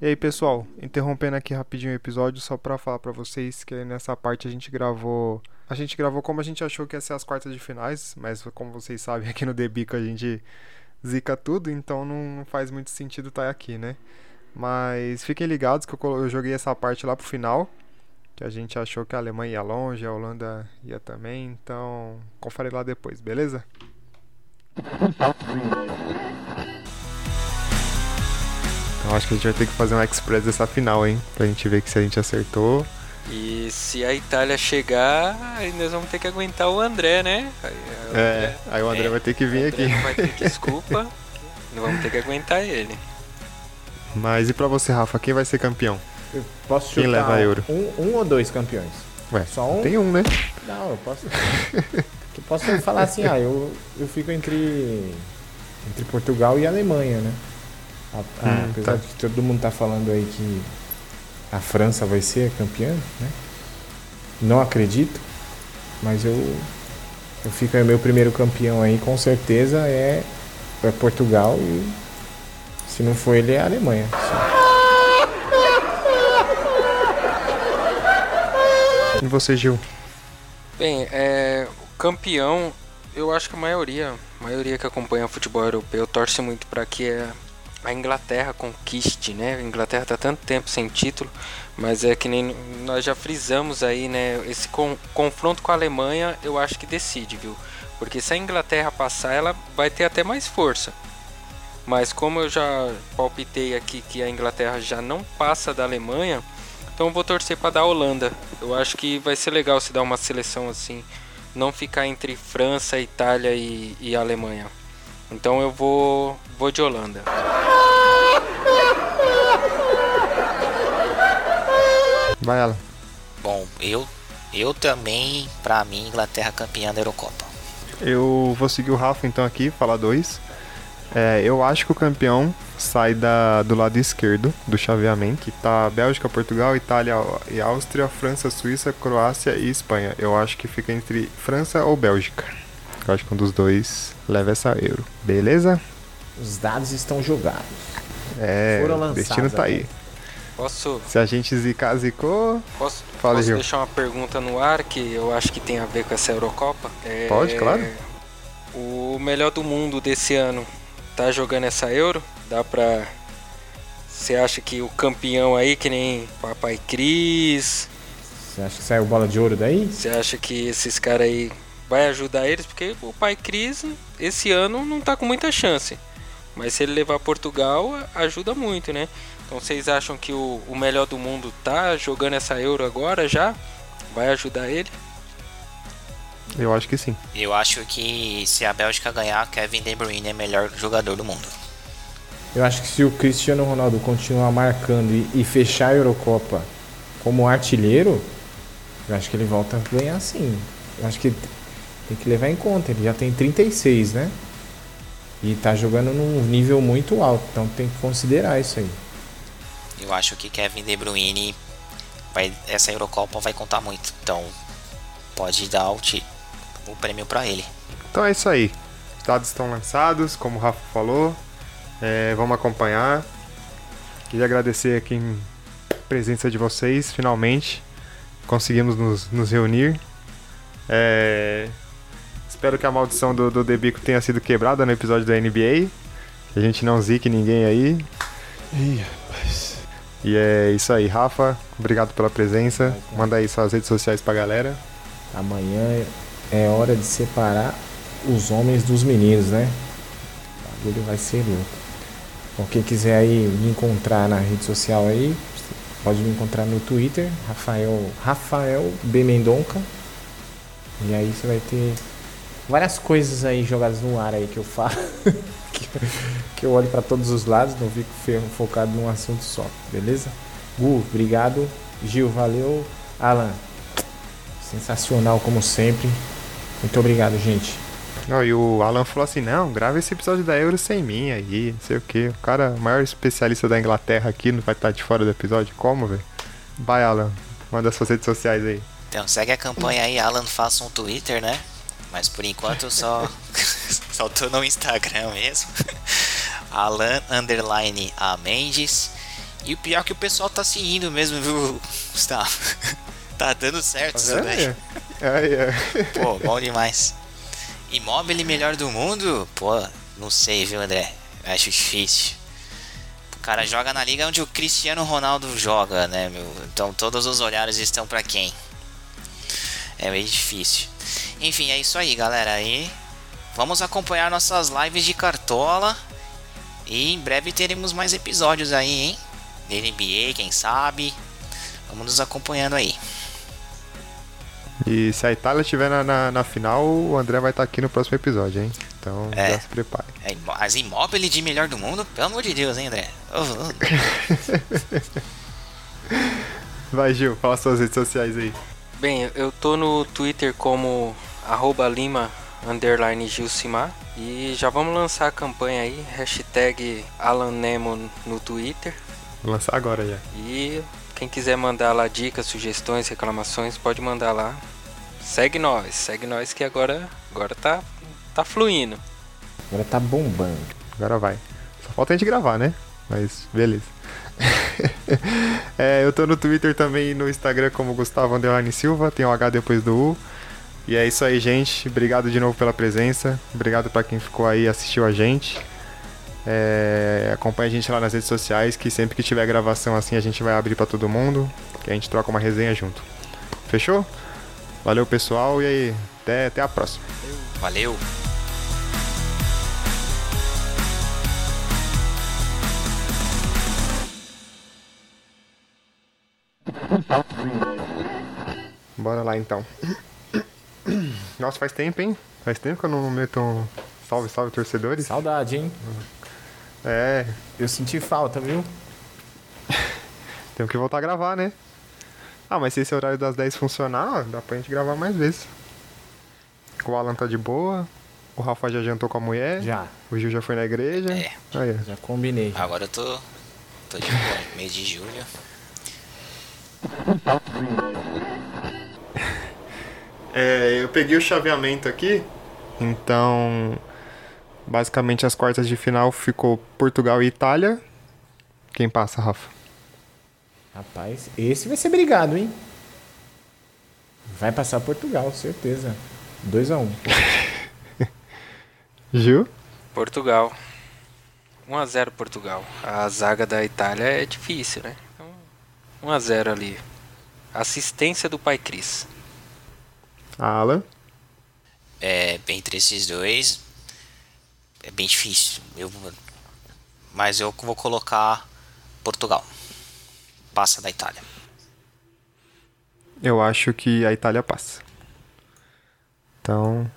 E: E aí pessoal, interrompendo aqui rapidinho o episódio só pra falar pra vocês que nessa parte a gente gravou, a gente gravou como a gente achou que ia ser as quartas de finais, mas como vocês sabem aqui no Debico a gente zica tudo, então não faz muito sentido estar aqui, né? Mas fiquem ligados que eu joguei essa parte lá pro final, que a gente achou que a Alemanha ia longe, a Holanda ia também, então confere lá depois, beleza? Então acho que a gente vai ter que fazer um express dessa final, hein? Pra gente ver que se a gente acertou.
F: E se a Itália chegar, aí nós vamos ter que aguentar o André, né? Aí, o
E: É,
F: André-
E: aí o André
G: É,
E: vai ter que vir aqui.
F: Não vai ter desculpa. Não vamos ter que aguentar ele.
E: Mas e pra você, Rafa, quem vai ser campeão?
H: Eu posso chutar
E: Quem leva a Euro?
H: Um, um ou dois campeões?
E: Ué,
H: Só um?
E: tem um, né?
H: Não, eu posso. eu posso falar assim, ah, eu, eu fico entre. Entre Portugal e Alemanha, né? A- a-
E: Hum,
H: apesar
E: tá.
H: de que todo mundo tá falando aí que a França vai ser a campeã, né? Não acredito, mas eu. Eu fico aí, meu primeiro campeão aí, com certeza é, é Portugal e se não for ele é a Alemanha. só.
E: E você, Gil?
F: Bem, é, o campeão, eu acho que a maioria, a maioria que acompanha futebol europeu torce muito para que a- a Inglaterra conquiste, né? A Inglaterra tá tanto tempo sem título, mas é que nem nós já frisamos aí, né? Esse con- confronto com a Alemanha, eu acho que decide, viu? Porque se a Inglaterra passar, ela vai ter até mais força. Mas como eu já palpitei aqui que a Inglaterra já não passa da Alemanha, então eu vou torcer para dar a Holanda. Eu acho que vai ser legal se dar uma seleção assim, não ficar entre França, Itália e, e Alemanha. Então eu vou vou de Holanda.
E: Vai, Alan.
G: Bom, eu, eu também, pra mim, Inglaterra campeã da Eurocopa.
E: Eu vou seguir o Rafa então aqui, falar dois. É, eu acho que o campeão sai da, do lado esquerdo do chaveamento, que tá Bélgica, Portugal, Itália e Áustria, França, Suíça, Croácia e Espanha. Eu acho que fica entre França ou Bélgica. Eu acho que um dos dois leva essa euro. Beleza?
H: Os dados estão jogados.
E: É,
H: Foram
E: o
H: lançados
E: destino tá aí.
H: agora.
F: Posso
E: Se a gente zicar, zicou.
F: posso,
E: Fala,
F: posso deixar uma pergunta no ar que eu acho que tem a ver com essa Eurocopa? É,
E: Pode, claro.
F: O melhor do mundo desse ano tá jogando essa Euro? Dá pra você acha que o campeão aí, que nem Papai Cris,
H: Você acha que saiu bola de ouro daí?
F: Você acha que esses caras aí vai ajudar eles? Porque o pai Cris esse ano não tá com muita chance. Mas se ele levar Portugal, ajuda muito, né? Então vocês acham que o, o melhor do mundo tá jogando essa Euro agora já? Vai ajudar ele?
E: Eu acho que sim.
G: Eu acho que se a Bélgica ganhar, Kevin De Bruyne é o melhor jogador do mundo.
H: Eu acho que se o Cristiano Ronaldo continuar marcando e, e fechar a Eurocopa como artilheiro, eu acho que ele volta a ganhar sim. Eu acho que tem que levar em conta, ele já tem 36, né? E tá jogando num nível muito alto, então tem que considerar isso aí.
G: Eu acho que Kevin De Bruyne vai essa Eurocopa vai contar muito. Então pode dar o, o prêmio pra ele.
E: Então é isso aí. Os dados estão lançados, como o Rafa falou. É, vamos acompanhar. Queria agradecer aqui em presença de vocês, finalmente. Conseguimos nos, nos reunir. É, espero que a maldição do, do Debico tenha sido quebrada no episódio da NBA. Que a gente não zique ninguém aí.
C: Ih, rapaz.
E: E é isso aí, Rafa. Obrigado pela presença. Manda aí suas redes sociais pra galera.
H: Amanhã é hora de separar os homens dos meninos, né? O bagulho vai ser louco. Bom, quem quiser aí me encontrar na rede social aí, pode me encontrar no Twitter, Rafael, Rafael B. Mendonca. E aí você vai ter várias coisas aí jogadas no ar aí que eu falo. que, que eu olho pra todos os lados, não fico focado num assunto só, beleza? Gu, obrigado. Gil, valeu. Alan, sensacional como sempre. Muito obrigado, gente.
E: Ó, e o Alan falou assim: não, grava esse episódio da Euro sem mim aí, não sei o que. O cara, o maior especialista da Inglaterra aqui, não vai estar de fora do episódio? Como, velho? Vai, Alan. Manda suas redes sociais aí.
G: Então segue a campanha aí, Alan faça um Twitter, né? Mas por enquanto eu só, só tô no Instagram mesmo. Alan underline a Mendes. E o pior é que o pessoal tá seguindo mesmo, viu, Gustavo? Tá dando certo isso daí.
E: Aí, é.
G: Pô, bom demais. Imóvel melhor do mundo? Pô, não sei, viu, André? Eu Acho difícil. O cara joga na liga onde o Cristiano Ronaldo joga, né, meu? Então todos os olhares estão pra quem? É meio difícil. Enfim, é isso aí, galera. Aí vamos acompanhar nossas lives de cartola. E em breve teremos mais episódios aí, hein? Da NBA, quem sabe. Vamos nos acompanhando aí.
E: E se a Itália estiver na, na, na final, o André vai estar aqui no próximo episódio, hein? Então
G: É.
E: já se prepare.
G: É, As imóveis de melhor do mundo? Pelo amor de Deus, hein, André? Ô, ô.
E: Vai, Gil, fala suas redes sociais aí.
F: Bem, eu tô no Twitter como arroba lima underline Gilcimar e já vamos lançar a campanha aí, hashtag Alan Nemo no Twitter
E: Vou lançar agora já.
F: e quem quiser mandar lá dicas, sugestões, reclamações, pode mandar lá. Segue nós, segue nós que agora, agora tá, tá fluindo.
H: Agora tá bombando.
E: Agora vai. Só falta a gente gravar, né? Mas beleza. É, eu tô no Twitter também e no Instagram como Gustavo Underline Silva, tem o H depois do U. E é isso aí, gente. Obrigado de novo pela presença. Obrigado pra quem ficou aí e assistiu a gente. É, acompanha a gente lá nas redes sociais, que sempre que tiver gravação assim a gente vai abrir pra todo mundo, que a gente troca uma resenha junto. Fechou? Valeu, pessoal, e aí, até, até a próxima.
G: Valeu!
E: Bora lá então. Nossa, faz tempo, hein? Faz tempo que eu não meto um salve, salve, torcedores.
H: Saudade, hein?
E: É,
H: Eu senti falta, viu?
E: temos que voltar a gravar, né? Ah, mas se esse horário das 10 funcionar, dá pra gente gravar mais vezes. O Alan tá de boa, o Rafa já jantou com a mulher,
H: Já,
E: o Gil já foi na igreja.
G: É.
E: Aí,
H: já combinei.
G: Agora eu tô. tô de boa. Mês de julho.
E: É, eu peguei o chaveamento aqui, então basicamente as quartas de final ficou Portugal e Itália. Quem passa, Rafa?
H: Rapaz, esse vai ser brigado, hein? Vai passar Portugal, certeza. 2 a 1
E: Gil?
F: Portugal. 1 a 0 Portugal. A zaga da Itália é difícil, né? Então, 1 a 0 ali. Assistência do Pai Cris.
E: Alan?
G: É, entre esses dois. É bem difícil. Eu, mas eu vou colocar Portugal. Passa da Itália.
E: Eu acho que a Itália passa. Então,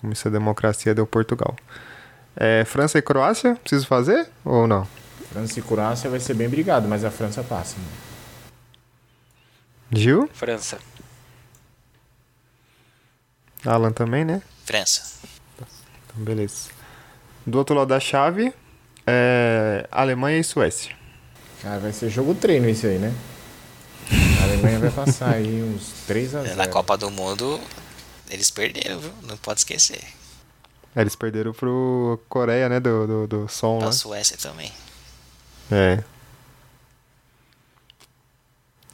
E: como isso é democracia, deu Portugal. É, França e Croácia, preciso fazer ou não?
H: França e Croácia vai ser bem brigado, mas a França passa. né?
E: Gil?
F: França.
E: Alan também, né?
G: França.
E: Então, beleza. Do outro lado da chave, é Alemanha e Suécia.
H: Cara, vai ser jogo treino isso aí, né? A Alemanha vai passar aí uns 3 a 0
G: Na Copa do Mundo, eles perderam, viu? Não pode esquecer.
E: É, Eles perderam pro Coreia, né? Do, do, do som
G: Pra
E: lá.
G: Suécia também.
E: É.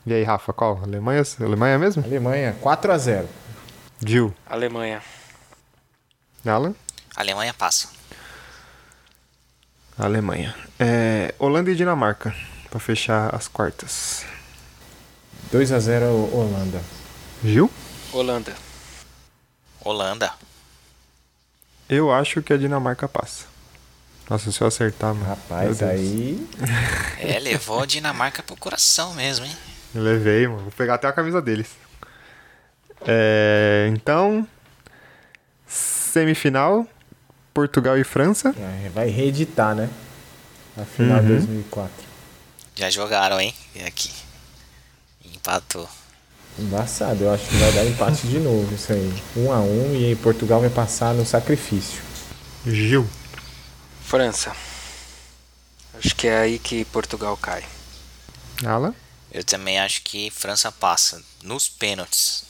E: E aí, Rafa, qual? Alemanha, Alemanha mesmo?
H: Alemanha, 4 a 0
E: Gil.
F: Alemanha.
E: Alan?
G: Alemanha passa.
E: Alemanha. É, Holanda e Dinamarca. Pra fechar as quartas.
H: 2 a 0 Holanda.
E: Gil?
F: Holanda.
G: Holanda.
E: Eu acho que a Dinamarca passa. Nossa, se eu acertar, mano.
H: Rapaz, aí.
G: É, levou a Dinamarca pro coração mesmo, hein?
E: Levei, mano. Vou pegar até a camisa deles. É, então. Semifinal: Portugal e França.
H: É, vai reeditar, né? A final
E: Uhum.
H: de 2004.
G: Já jogaram, hein? E aqui. Empatou.
H: Embaçado, eu acho que vai dar empate de novo isso aí. 1 a 1 e aí Portugal vai passar no sacrifício.
E: Gil.
F: França. Acho que é aí que Portugal cai.
E: Alan.
G: Eu também acho que França passa. Nos pênaltis.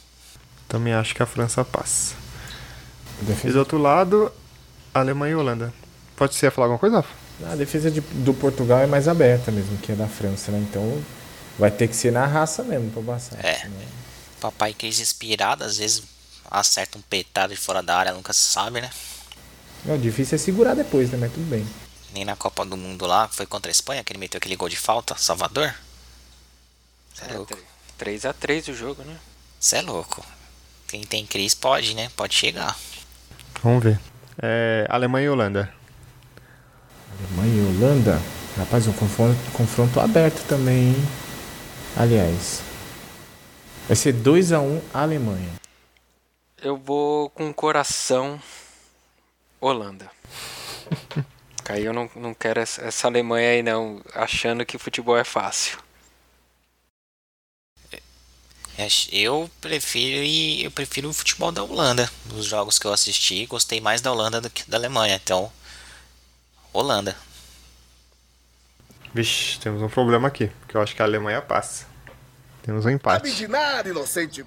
E: Também acho que a França passa. E
H: Defesa,
E: do outro lado, Alemanha e Holanda. Pode ser falar alguma coisa, Rafa?
H: a defesa de- do Portugal é mais aberta mesmo que a da França, né? Então vai ter que ser na raça mesmo pra passar.
G: É. Papai crise inspirado, às vezes acerta um petado de fora da área, nunca se sabe, né?
H: Não, o difícil é segurar depois, né? Mas tudo bem.
G: Nem na Copa do Mundo lá, foi contra a Espanha, que ele meteu aquele gol de falta, Salvador. Cê é louco.
F: 3x3 o jogo, né?
G: Cê é louco. Quem tem crise pode, né? Pode chegar.
E: Vamos ver. É, Alemanha e Holanda.
H: Alemanha e Holanda. Rapaz, um confronto, confronto aberto também, hein? Aliás. Vai ser 2 a 1 Alemanha.
F: Eu vou com coração Holanda. Aí eu não, não quero essa, essa Alemanha aí não, achando que futebol é fácil.
G: Eu prefiro e eu prefiro o futebol da Holanda. Dos jogos que eu assisti, gostei mais da Holanda do que da Alemanha. Então, Holanda.
E: Vixe, temos um problema aqui. Porque eu acho que a Alemanha passa. Temos um empate.
B: de nada, inocente